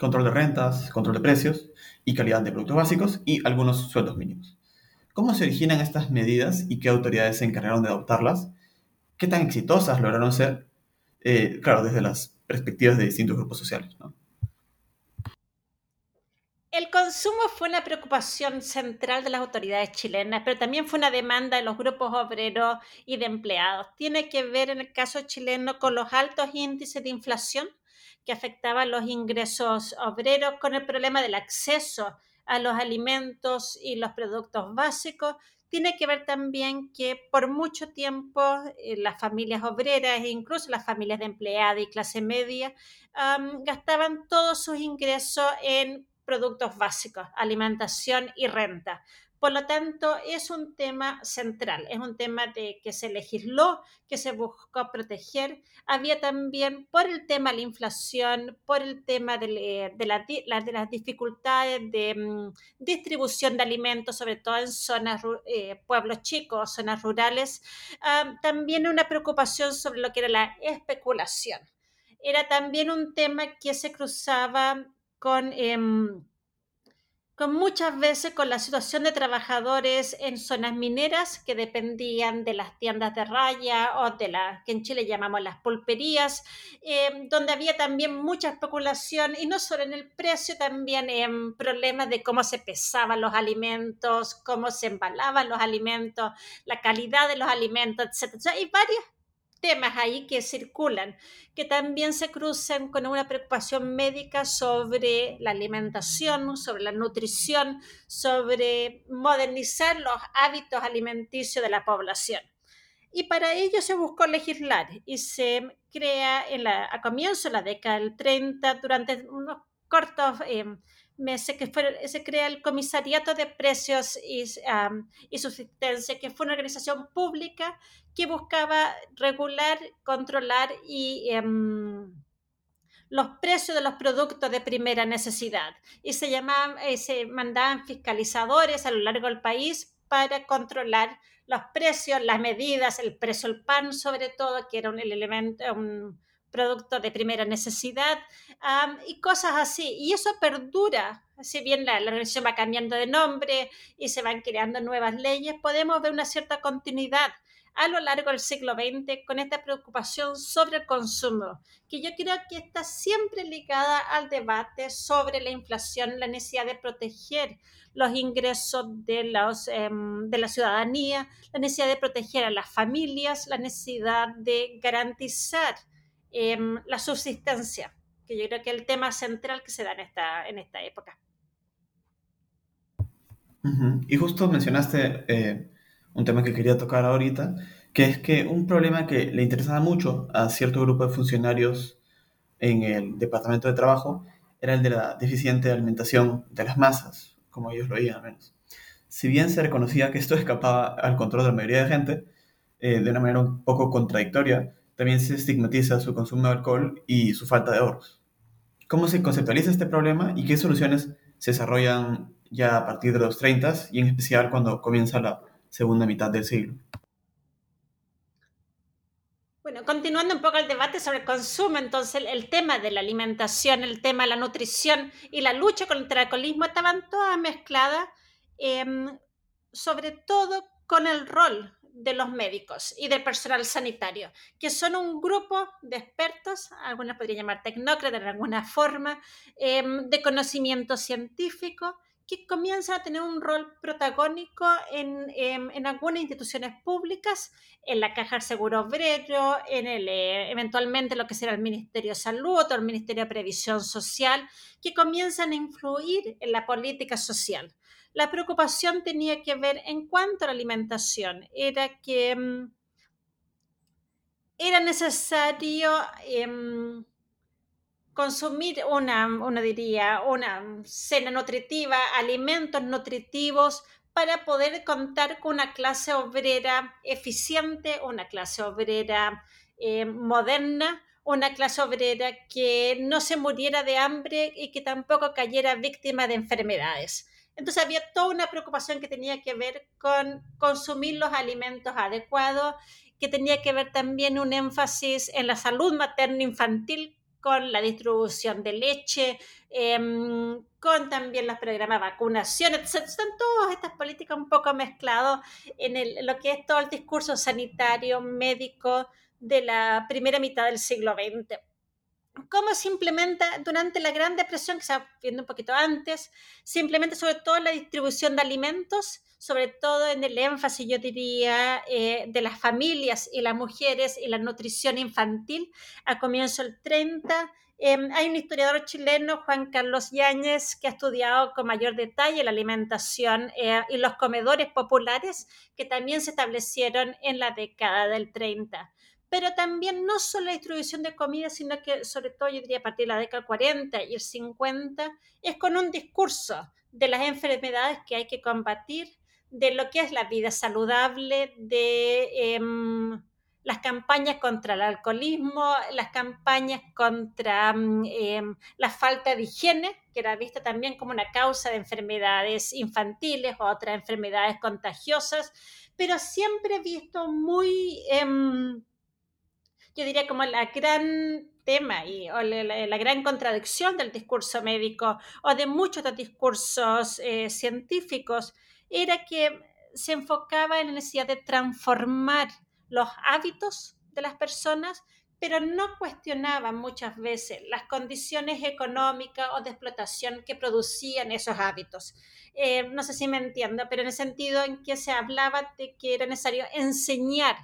control de rentas, control de precios y calidad de productos básicos y algunos sueldos mínimos. ¿Cómo se originan estas medidas y qué autoridades se encargaron de adoptarlas? ¿Qué tan exitosas lograron ser? eh, claro, desde las perspectivas de distintos grupos sociales. ¿no? El consumo fue una preocupación central de las autoridades chilenas, pero también fue una demanda de los grupos obreros y de empleados. Tiene que ver en el caso chileno con los altos índices de inflación que afectaban los ingresos obreros, con el problema del acceso a los alimentos y los productos básicos. Tiene que ver también que por mucho tiempo eh, las familias obreras e incluso las familias de empleados y clase media gastaban todos sus ingresos en productos básicos, alimentación y renta. Por lo tanto, es un tema central, es un tema de que se legisló, que se buscó proteger. Había también, por el tema de la inflación, por el tema de, eh, las dificultades de mm, distribución de alimentos, sobre todo en zonas, eh, pueblos chicos, zonas rurales, ah, también una preocupación sobre lo que era la especulación. Era también un tema que se cruzaba con, em, con muchas veces con la situación de trabajadores en zonas mineras que dependían de las tiendas de raya o de las que en Chile llamamos las pulperías, em, donde había también mucha especulación y no solo en el precio, también en problemas de cómo se pesaban los alimentos, cómo se embalaban los alimentos, la calidad de los alimentos, etc. hay varias temas ahí que circulan, que también se cruzan con una preocupación médica sobre la alimentación, sobre la nutrición, sobre modernizar los hábitos alimenticios de la población. Y para ello se buscó legislar y se crea en la, a comienzo de la década del 30, durante unos cortos eh, meses, que fue, se crea el Comisariato de Precios y, y Subsistencia, que fue una organización pública que buscaba regular, controlar y em, los precios de los productos de primera necesidad. Y se, llamaban, eh, se mandaban fiscalizadores a lo largo del país para controlar los precios, las medidas, el precio del pan sobre todo, que era un elemento, producto de primera necesidad y cosas así. Y eso perdura, si bien la, la va cambiando de nombre y se van creando nuevas leyes, podemos ver una cierta continuidad a lo largo del siglo XX con esta preocupación sobre el consumo, que yo creo que está siempre ligada al debate sobre la inflación, la necesidad de proteger los ingresos de, los, em, de la ciudadanía, la necesidad de proteger a las familias, la necesidad de garantizar em, la subsistencia, que yo creo que es el tema central que se da en esta, en esta época. Y justo mencionaste eh, un tema que quería tocar ahorita, que es que un problema que le interesaba mucho a cierto grupo de funcionarios en el Departamento de Trabajo era el de la deficiente alimentación de las masas, como ellos lo veían al menos. Si bien se reconocía que esto escapaba al control de la mayoría de gente, eh, de una manera un poco contradictoria, también se estigmatiza su consumo de alcohol y su falta de ahorros. ¿Cómo se conceptualiza este problema y qué soluciones se desarrollan ya a partir de los 30 y en especial cuando comienza la segunda mitad del siglo. Bueno, continuando un poco el debate sobre el consumo, entonces el, tema de la alimentación, el tema de la nutrición y la lucha contra el alcoholismo estaban todas mezcladas, em, sobre todo con el rol de los médicos y del personal sanitario, que son un grupo de expertos, algunos podrían llamar tecnócratas de alguna [laughs] forma, em, de conocimiento científico, que comienza a tener un rol protagónico en, en, algunas instituciones públicas, en la Caja del Seguro Obrero, en el, eh, eventualmente lo que será el Ministerio de Salud o el Ministerio de Previsión Social, que comienzan a influir en la política social. La preocupación tenía que ver en cuanto a la alimentación, era que mm, era necesario em, consumir una, una, diría, una cena nutritiva, alimentos nutritivos para poder contar con una clase obrera eficiente, una clase obrera eh, moderna, una clase obrera que no se muriera de hambre y que tampoco cayera víctima de enfermedades. Entonces había toda una preocupación que tenía que ver con consumir los alimentos adecuados, que tenía que ver también un énfasis en la salud materno-infantil con la distribución de leche, em, con también los programas de vacunación, etc. Están todas estas políticas un poco mezcladas en, lo que es todo el discurso sanitario, médico de la primera mitad del siglo XX cómo se implementa durante la Gran Depresión, que se va viendo un poquito antes, se implementa sobre todo la distribución de alimentos, sobre todo en el énfasis, yo diría, eh, de las familias y las mujeres y la nutrición infantil a comienzo del 30. Em, hay un historiador chileno, Juan Carlos Yáñez, que ha estudiado con mayor detalle la alimentación eh, y los comedores populares que también se establecieron en la década del 30 pero también no solo la distribución de comida, sino que sobre todo yo diría a partir de la década 40 y el 50, es con un discurso de las enfermedades que hay que combatir, de lo que es la vida saludable, de em, las campañas contra el alcoholismo, las campañas contra mm, em, la falta de higiene, que era vista también como una causa de enfermedades infantiles o otras enfermedades contagiosas, pero siempre visto muy em, yo diría como la gran tema y o la, gran contradicción del discurso médico o de muchos de los discursos eh, científicos era que se enfocaba en la necesidad de transformar los hábitos de las personas, pero no cuestionaba muchas veces las condiciones económicas o de explotación que producían esos hábitos. Eh, no sé si me entiendo, pero en el sentido en que se hablaba de que era necesario enseñar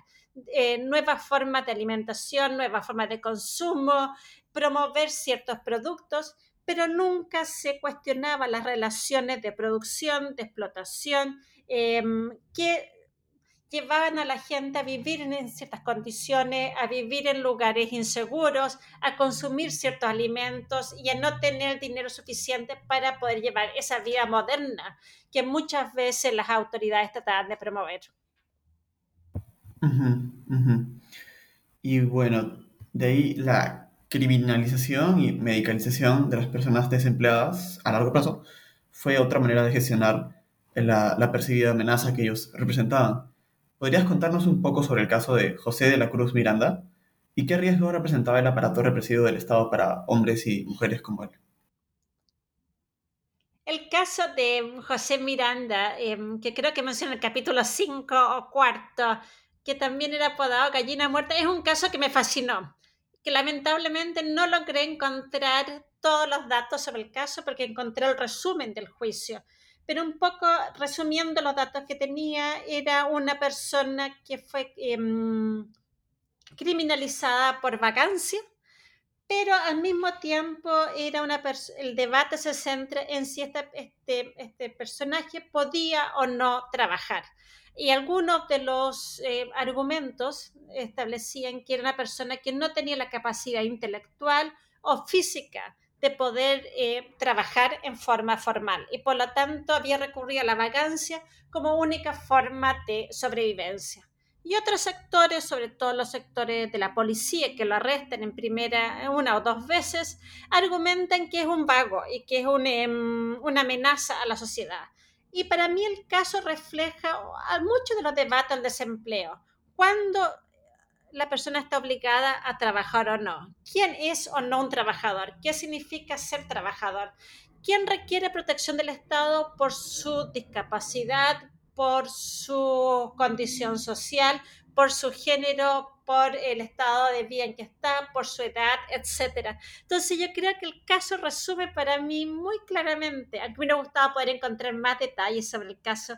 eh, nuevas formas de alimentación, nuevas formas de consumo, promover ciertos productos, pero nunca se cuestionaba las relaciones de producción, de explotación, em, que llevaban a la gente a vivir en ciertas condiciones, a vivir en lugares inseguros, a consumir ciertos alimentos y a no tener dinero suficiente para poder llevar esa vida moderna que muchas veces las autoridades trataban de promover. Y bueno, de ahí la criminalización y medicalización de las personas desempleadas a largo plazo fue otra manera de gestionar la, la percibida amenaza que ellos representaban. ¿Podrías contarnos un poco sobre el caso de José de la Cruz Miranda y qué riesgo representaba el aparato represivo del Estado para hombres y mujeres como él? El caso de José Miranda, em, que creo que menciona en el capítulo 5 o cuarto, que también era apodado Gallina Muerta, es un caso que me fascinó, que lamentablemente no logré encontrar todos los datos sobre el caso porque encontré el resumen del juicio. Pero un poco resumiendo los datos que tenía, era una persona que fue em, criminalizada por vacancia, pero al mismo tiempo era una el debate se centra en si este, este, este personaje podía o no trabajar. Y algunos de los eh, argumentos establecían que era una persona que no tenía la capacidad intelectual o física de poder eh, trabajar en forma formal y por lo tanto había recurrido a la vagancia como única forma de sobrevivencia. Y otros sectores, sobre todo los sectores de la policía que lo arrestan en primera una o dos veces, argumentan que es un vago y que es em, una amenaza a la sociedad. Y para mí el caso refleja mucho de los debates del desempleo. ¿Cuándo la persona está obligada a trabajar o no? ¿Quién es o no un trabajador? ¿Qué significa ser trabajador? ¿Quién requiere protección del Estado por su discapacidad, por su condición social, por su género, por el estado de vida en que está, por su edad, etc. Entonces yo creo que el caso resume para mí muy claramente, a mí me gustaba poder encontrar más detalles sobre el caso,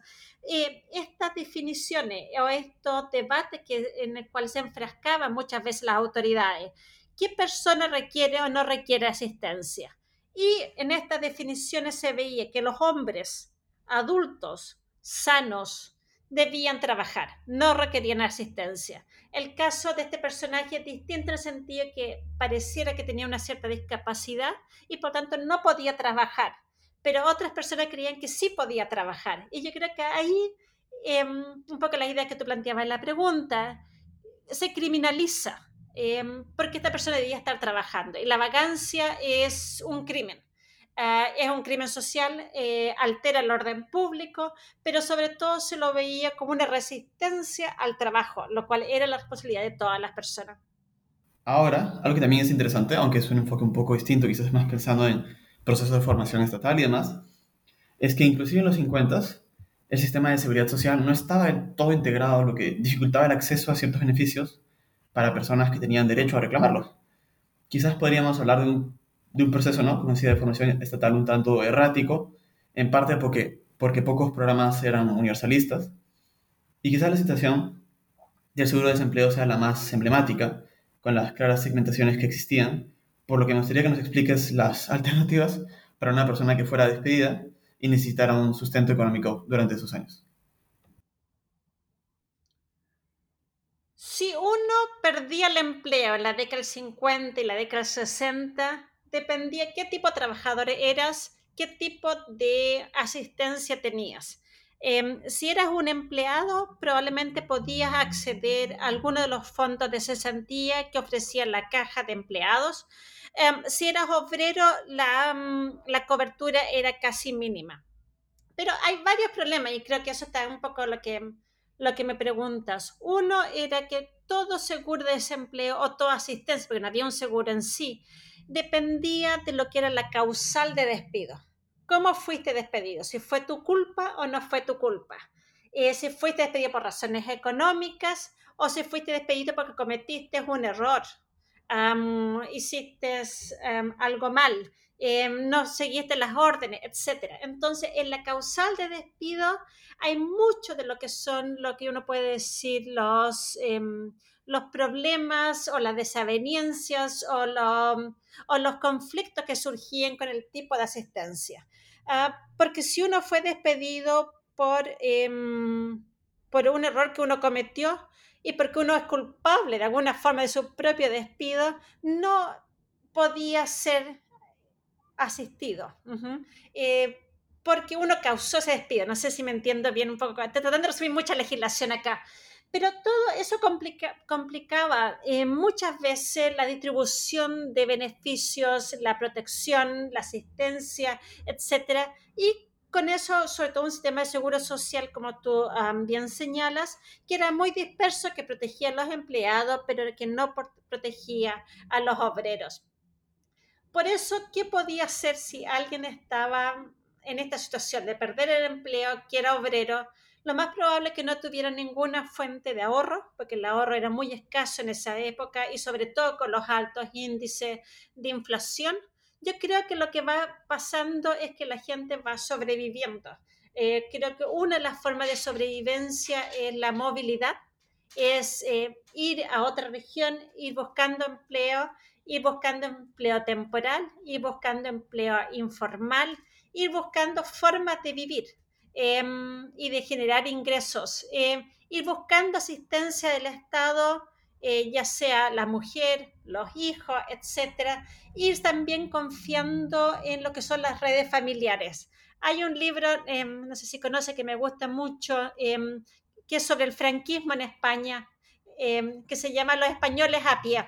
eh, estas definiciones o estos debates que, en el cual se enfrascaban muchas veces las autoridades. ¿Qué persona requiere o no requiere asistencia? Y en estas definiciones se veía que los hombres adultos, sanos, debían trabajar, no requerían asistencia. El caso de este personaje es distinto en el sentido que pareciera que tenía una cierta discapacidad y por tanto no podía trabajar, pero otras personas creían que sí podía trabajar. Y yo creo que ahí, em, un poco la idea que tú planteabas en la pregunta, se criminaliza em, porque esta persona debía estar trabajando y la vagancia es un crimen. Eh, es un crimen social, eh, altera el orden público, pero sobre todo se lo veía como una resistencia al trabajo, lo cual era la responsabilidad de todas las personas. Ahora, algo que también es interesante, aunque es un enfoque un poco distinto, quizás más pensando en procesos de formación estatal y demás, es que inclusive en los 50 el sistema de seguridad social no estaba del todo integrado, lo que dificultaba el acceso a ciertos beneficios para personas que tenían derecho a reclamarlos. Quizás podríamos hablar de un, de un proceso, ¿no? como de formación estatal un tanto errático, en parte porque, porque pocos programas eran universalistas, y quizás la situación del seguro de desempleo sea la más emblemática, con las claras segmentaciones que existían, por lo que me gustaría que nos expliques las alternativas para una persona que fuera despedida y necesitara un sustento económico durante esos años. Si uno perdía el empleo en la década del 50 y la década del 60, dependía qué tipo de trabajador eras, qué tipo de asistencia tenías. Em, si eras un empleado, probablemente podías acceder a alguno de los fondos de cesantía que ofrecía la caja de empleados. Em, si eras obrero, la, mm, la, cobertura era casi mínima. Pero hay varios problemas y creo que eso está un poco lo que, lo que me preguntas. Uno era que todo seguro de desempleo o toda asistencia, porque no había un seguro en sí, dependía de lo que era la causal de despido. Cómo fuiste despedido, si fue tu culpa o no fue tu culpa, eh, si fuiste despedido por razones económicas o si fuiste despedido porque cometiste un error, hiciste algo mal, em, no seguiste las órdenes, etc. Entonces, en la causal de despido hay mucho de lo que son, lo que uno puede decir, los em, los problemas o las desavenencias o, o, los conflictos que surgían con el tipo de asistencia. Ah, porque si uno fue despedido por, em, por un error que uno cometió y porque uno es culpable de alguna forma de su propio despido, no podía ser asistido. Eh, porque uno causó ese despido. No sé si me entiendo bien un poco. Estoy tratando de resumir mucha legislación acá. Pero todo eso complicaba eh, muchas veces la distribución de beneficios, la protección, la asistencia, etc. Y con eso, sobre todo un sistema de seguro social, como tú bien señalas, que era muy disperso, que protegía a los empleados, pero que no protegía a los obreros. Por eso, ¿qué podía hacer si alguien estaba en esta situación de perder el empleo, que era obrero? Lo más probable es que no tuvieran ninguna fuente de ahorro, porque el ahorro era muy escaso en esa época y sobre todo con los altos índices de inflación. Yo creo que lo que va pasando es que la gente va sobreviviendo. Eh, creo que una de las formas de sobrevivencia es la movilidad, es eh, ir a otra región, ir buscando empleo, ir buscando empleo temporal, ir buscando empleo informal, ir buscando formas de vivir. Em, y de generar ingresos. Em, ir buscando asistencia del Estado, eh, ya sea la mujer, los hijos, etcétera. Ir también confiando en lo que son las redes familiares. Hay un libro, em, no sé si conoce, que me gusta mucho, que es sobre el franquismo en España, que se llama Los españoles a pie.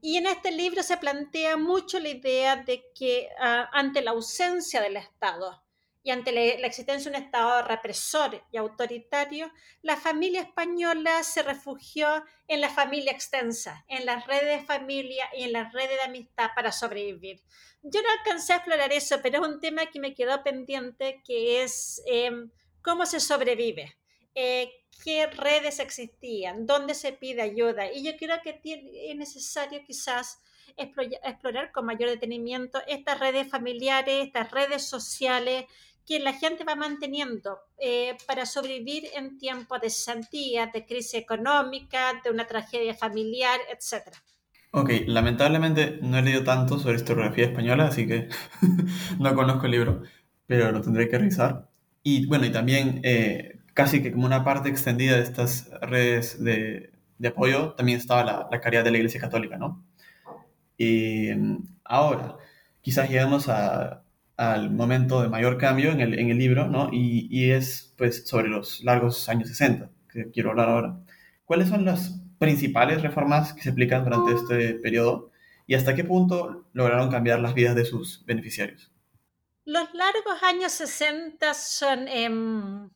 Y en este libro se plantea mucho la idea de que ah, ante la ausencia del Estado, y ante la, existencia de un Estado represor y autoritario, la familia española se refugió en la familia extensa, en las redes de familia y en las redes de amistad para sobrevivir. Yo no alcancé a explorar eso, pero es un tema que me quedó pendiente, que es em, cómo se sobrevive. Eh, qué redes existían, dónde se pide ayuda. Y yo creo que es necesario quizás explorar con mayor detenimiento estas redes familiares, estas redes sociales que la gente va manteniendo eh, para sobrevivir en tiempos de cesantía, de crisis económica, de una tragedia familiar, etc. Ok, lamentablemente no he leído tanto sobre historiografía española, así que [laughs] no conozco el libro, pero lo tendré que revisar. Y bueno, y también eh, casi que como una parte extendida de estas redes de, apoyo, también estaba la, la, caridad de la Iglesia Católica, ¿no? Y ahora, quizás llegamos a, al momento de mayor cambio en el, en el libro, ¿no? Y, y, es pues sobre los largos años 60, que quiero hablar ahora. ¿Cuáles son las principales reformas que se aplican durante este periodo y hasta qué punto lograron cambiar las vidas de sus beneficiarios? Los largos años 60 son, eh,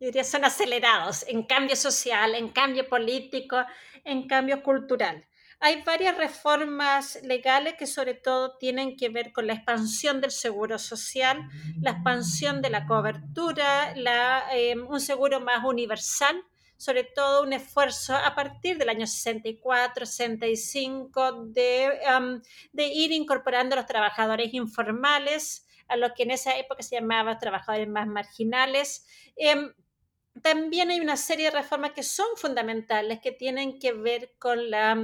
diría, son acelerados en cambio social, en cambio político, en cambio cultural hay varias reformas legales que sobre todo tienen que ver con la expansión del seguro social, la expansión de la cobertura, em, un seguro más universal, sobre todo un esfuerzo a partir del año 64, 65 de, de ir incorporando a los trabajadores informales, a lo que en esa época se llamaba trabajadores más marginales. Em, también hay una serie de reformas que son fundamentales, que tienen que ver con la,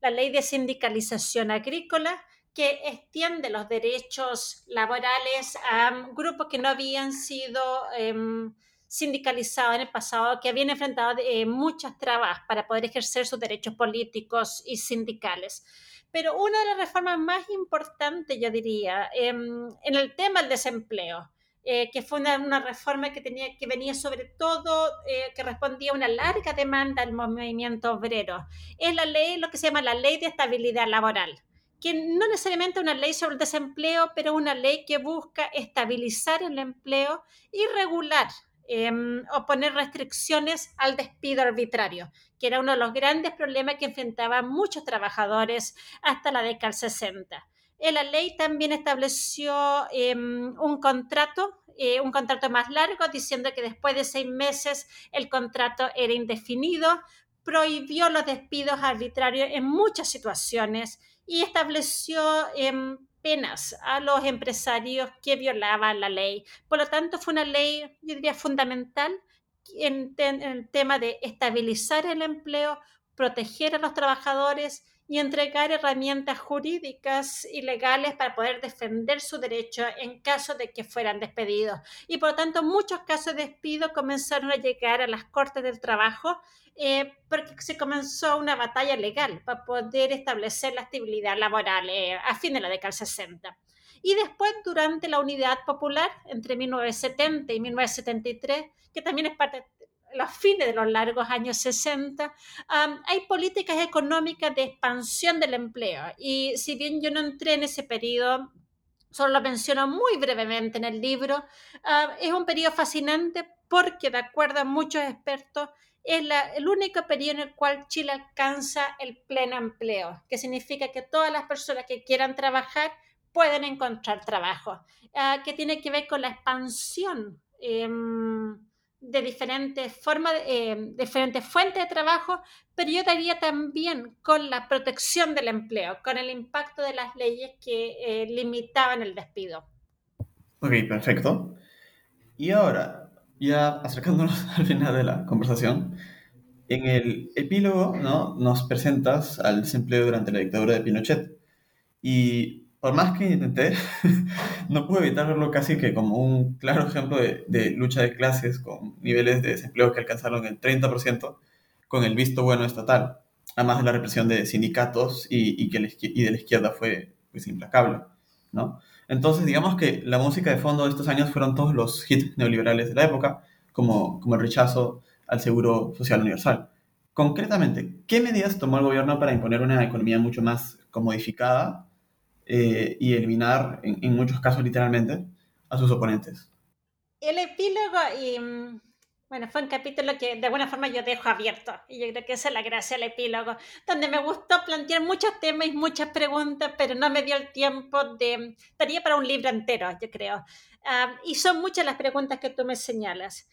la ley de sindicalización agrícola, que extiende los derechos laborales a grupos que no habían sido em, sindicalizados en el pasado, que habían enfrentado eh, muchas trabas para poder ejercer sus derechos políticos y sindicales. Pero una de las reformas más importantes, yo diría, em, en el tema del desempleo, eh, que fue una, reforma que, tenía, que venía sobre todo, eh, que respondía a una larga demanda del movimiento obrero. Es la ley, lo que se llama la ley de estabilidad laboral, que no necesariamente una ley sobre el desempleo, pero una ley que busca estabilizar el empleo y regular em, o poner restricciones al despido arbitrario, que era uno de los grandes problemas que enfrentaban muchos trabajadores hasta la década del 60 la ley también estableció em, un contrato, eh, un contrato más largo, diciendo que después de seis meses el contrato era indefinido, prohibió los despidos arbitrarios en muchas situaciones y estableció em, penas a los empresarios que violaban la ley. Por lo tanto, fue una ley, yo diría, fundamental en el tema de estabilizar el empleo, proteger a los trabajadores y entregar herramientas jurídicas y legales para poder defender su derecho en caso de que fueran despedidos. Y por lo tanto, muchos casos de despido comenzaron a llegar a las Cortes del Trabajo eh, porque se comenzó una batalla legal para poder establecer la estabilidad laboral eh, a fin de la década 60. Y después, durante la Unidad Popular, entre 1970 y 1973, que también es parte los fines de los largos años 60, hay políticas económicas de expansión del empleo. Y si bien yo no entré en ese periodo, solo lo menciono muy brevemente en el libro, es un periodo fascinante porque, de acuerdo a muchos expertos, es el único periodo en el cual Chile alcanza el pleno empleo, que significa que todas las personas que quieran trabajar pueden encontrar trabajo, ah, que tiene que ver con la expansión. Em, de diferentes formas, eh, diferentes fuentes de trabajo, pero yo diría también con la protección del empleo, con el impacto de las leyes que eh, limitaban el despido. Ok, perfecto. Y ahora, ya acercándonos [laughs] al final de la conversación, en el epílogo ¿no? nos presentas al desempleo durante la dictadura de Pinochet. Y por más que intenté, [laughs] no pude evitar verlo casi que como un claro ejemplo de, lucha de clases con niveles de desempleo que alcanzaron el 30% con el visto bueno estatal, además de la represión de sindicatos y, y de la izquierda fue pues, implacable, ¿no? Entonces, digamos que la música de fondo de estos años fueron todos los hits neoliberales de la época, como, como el rechazo al seguro social universal. Concretamente, ¿qué medidas tomó el gobierno para imponer una economía mucho más comodificada eh, y eliminar, en, muchos casos literalmente, a sus oponentes. El epílogo, y, mm, bueno, fue un capítulo que de alguna forma yo dejo abierto, y yo creo que esa es la gracia del epílogo, donde me gustó plantear muchos temas y muchas preguntas, pero no me dio el tiempo de, estaría para un libro entero, yo creo. Ah, y son muchas las preguntas que tú me señalas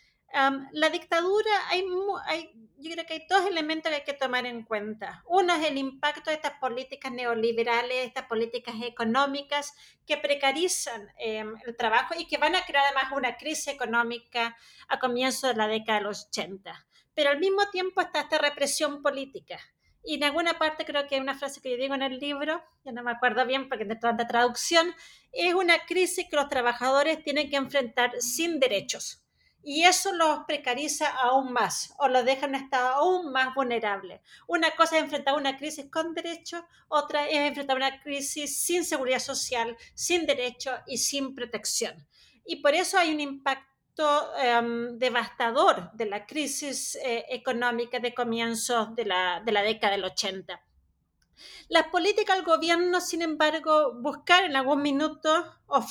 la dictadura, hay, hay, yo creo que hay dos elementos que hay que tomar en cuenta. Uno es el impacto de estas políticas neoliberales, estas políticas económicas que precarizan em, el trabajo y que van a crear además una crisis económica a comienzos de la década de los 80. Pero al mismo tiempo está esta represión política. Y en alguna parte creo que hay una frase que yo digo en el libro, ya no me acuerdo bien porque de tanta traducción, es una crisis que los trabajadores tienen que enfrentar sin derechos y eso los precariza aún más o los deja en un estado aún más vulnerable. Una cosa es enfrentar una crisis con derecho, otra es enfrentar una crisis sin seguridad social, sin derecho y sin protección. Y por eso hay un impacto em, devastador de la crisis eh, económica de comienzos de la, de la década del 80. Las políticas del gobierno, sin embargo, buscar en algún minuto o,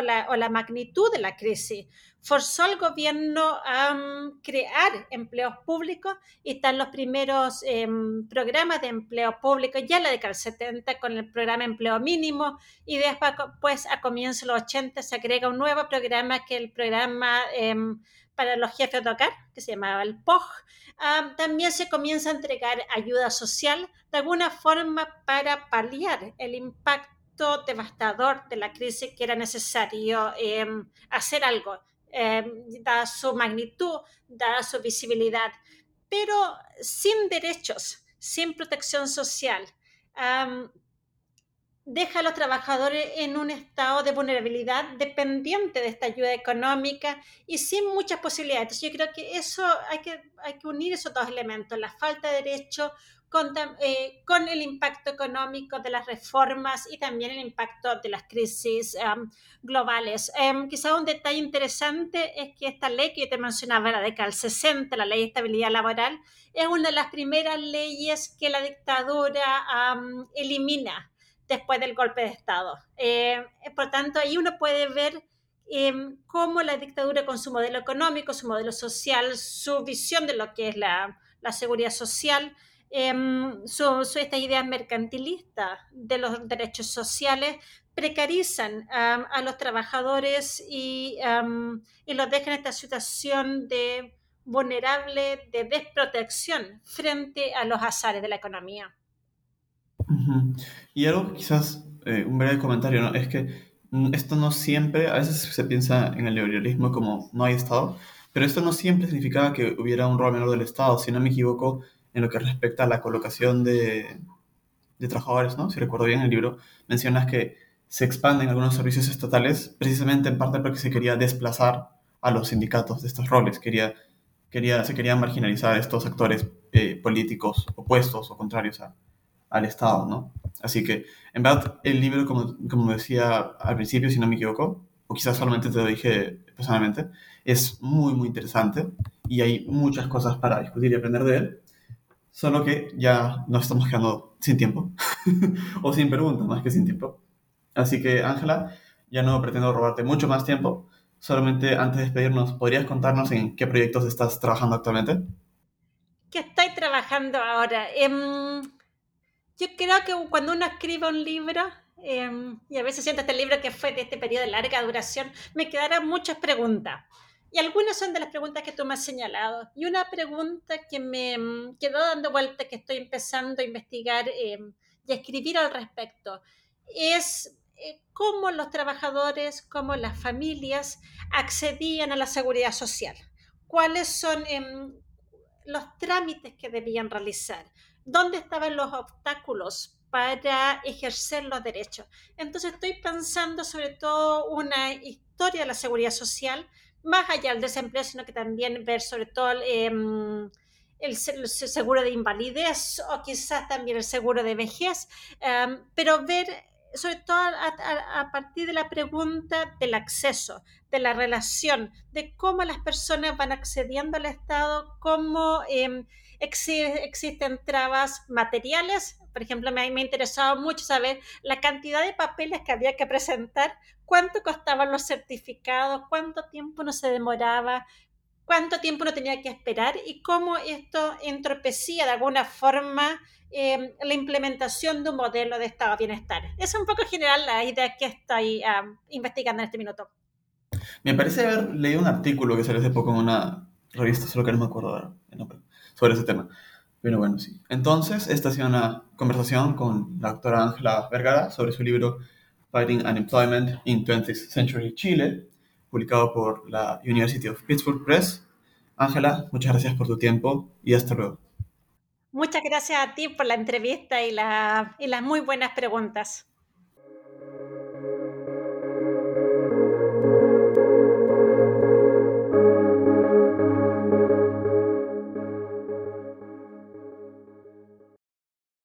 la, magnitud de la crisis. Forzó al gobierno a mm, crear empleos públicos y están los primeros em, programas de empleo público ya la década del 70 con el programa empleo mínimo y después pues, a comienzos de los 80 se agrega un nuevo programa que es el programa em, para los jefes de hogar, que se llamaba el POG. también se comienza a entregar ayuda social de alguna forma para paliar el impacto devastador de la crisis que era necesario em, hacer algo, em, dada su magnitud, dada su visibilidad, pero sin derechos, sin protección social deja a los trabajadores en un estado de vulnerabilidad dependiente de esta ayuda económica y sin muchas posibilidades. Entonces yo creo que eso hay que, hay que unir esos dos elementos, la falta de derecho con, eh, con el impacto económico de las reformas y también el impacto de las crisis globales. Um, quizá un detalle interesante es que esta ley que yo te mencionaba, la década del 60, la ley de estabilidad laboral, es una de las primeras leyes que la dictadura elimina después del golpe de Estado. Eh, por tanto, ahí uno puede ver em, cómo la dictadura con su modelo económico, su modelo social, su visión de lo que es la, seguridad social, em, su, esta idea mercantilista de los derechos sociales, precarizan a los trabajadores y, y los dejan en esta situación de vulnerable, de desprotección frente a los azares de la economía. Y algo quizás, eh, un breve comentario. Es que esto no siempre, a veces se piensa en el neoliberalismo como no hay Estado, pero esto no siempre significaba que hubiera un rol menor del Estado, si no me equivoco, en lo que respecta a la colocación de, de trabajadores, ¿no? Si recuerdo bien el libro, mencionas que se expanden algunos servicios estatales precisamente en parte porque se quería desplazar a los sindicatos de estos roles, quería, quería, se querían marginalizar estos actores eh, políticos opuestos o contrarios a, al Estado, ¿no? Así que, en verdad, el libro, como, como decía al principio, si no me equivoco, o quizás solamente te lo dije personalmente, es muy, muy interesante y hay muchas cosas para discutir y aprender de él, solo que ya nos estamos quedando sin tiempo, [laughs] o sin preguntas más que sin tiempo. Así que, Ángela, ya no pretendo robarte mucho más tiempo, solamente antes de despedirnos, ¿podrías contarnos en qué proyectos estás trabajando actualmente? ¿Qué estoy trabajando ahora? Eh, yo creo que cuando uno escribe un libro, em, y a veces siento este libro que fue de este periodo de larga duración, me quedarán muchas preguntas. Y algunas son de las preguntas que tú me has señalado. Y una pregunta que me em, quedó dando vuelta, que estoy empezando a investigar em, y a escribir al respecto, es eh, cómo los trabajadores, cómo las familias accedían a la seguridad social. ¿Cuáles son los trámites que debían realizar? Dónde estaban los obstáculos para ejercer los derechos. Entonces estoy pensando sobre todo una historia de la seguridad social, más allá del desempleo, sino que también ver sobre todo em, el, seguro de invalidez o quizás también el seguro de vejez, em, pero ver sobre todo a, partir de la pregunta del acceso, de la relación, de cómo las personas van accediendo al Estado, cómo existen trabas materiales. Por ejemplo, me, me ha interesado mucho saber la cantidad de papeles que había que presentar, cuánto costaban los certificados, cuánto tiempo no se demoraba, cuánto tiempo no tenía que esperar y cómo esto entropecía de alguna forma em, la implementación de un modelo de estado de bienestar. Es un poco general la idea que estoy investigando en este minuto. Me parece haber leído un artículo que salió hace poco en una revista, solo que no me acuerdo nombre sobre ese tema. Pero bueno, sí. Entonces, esta ha sido una conversación con la doctora Ángela Vergara sobre su libro Fighting Unemployment in 20th Century Chile, publicado por la University of Pittsburgh Press. Ángela, muchas gracias por tu tiempo y hasta luego. Muchas gracias a ti por la entrevista y, la, y las muy buenas preguntas.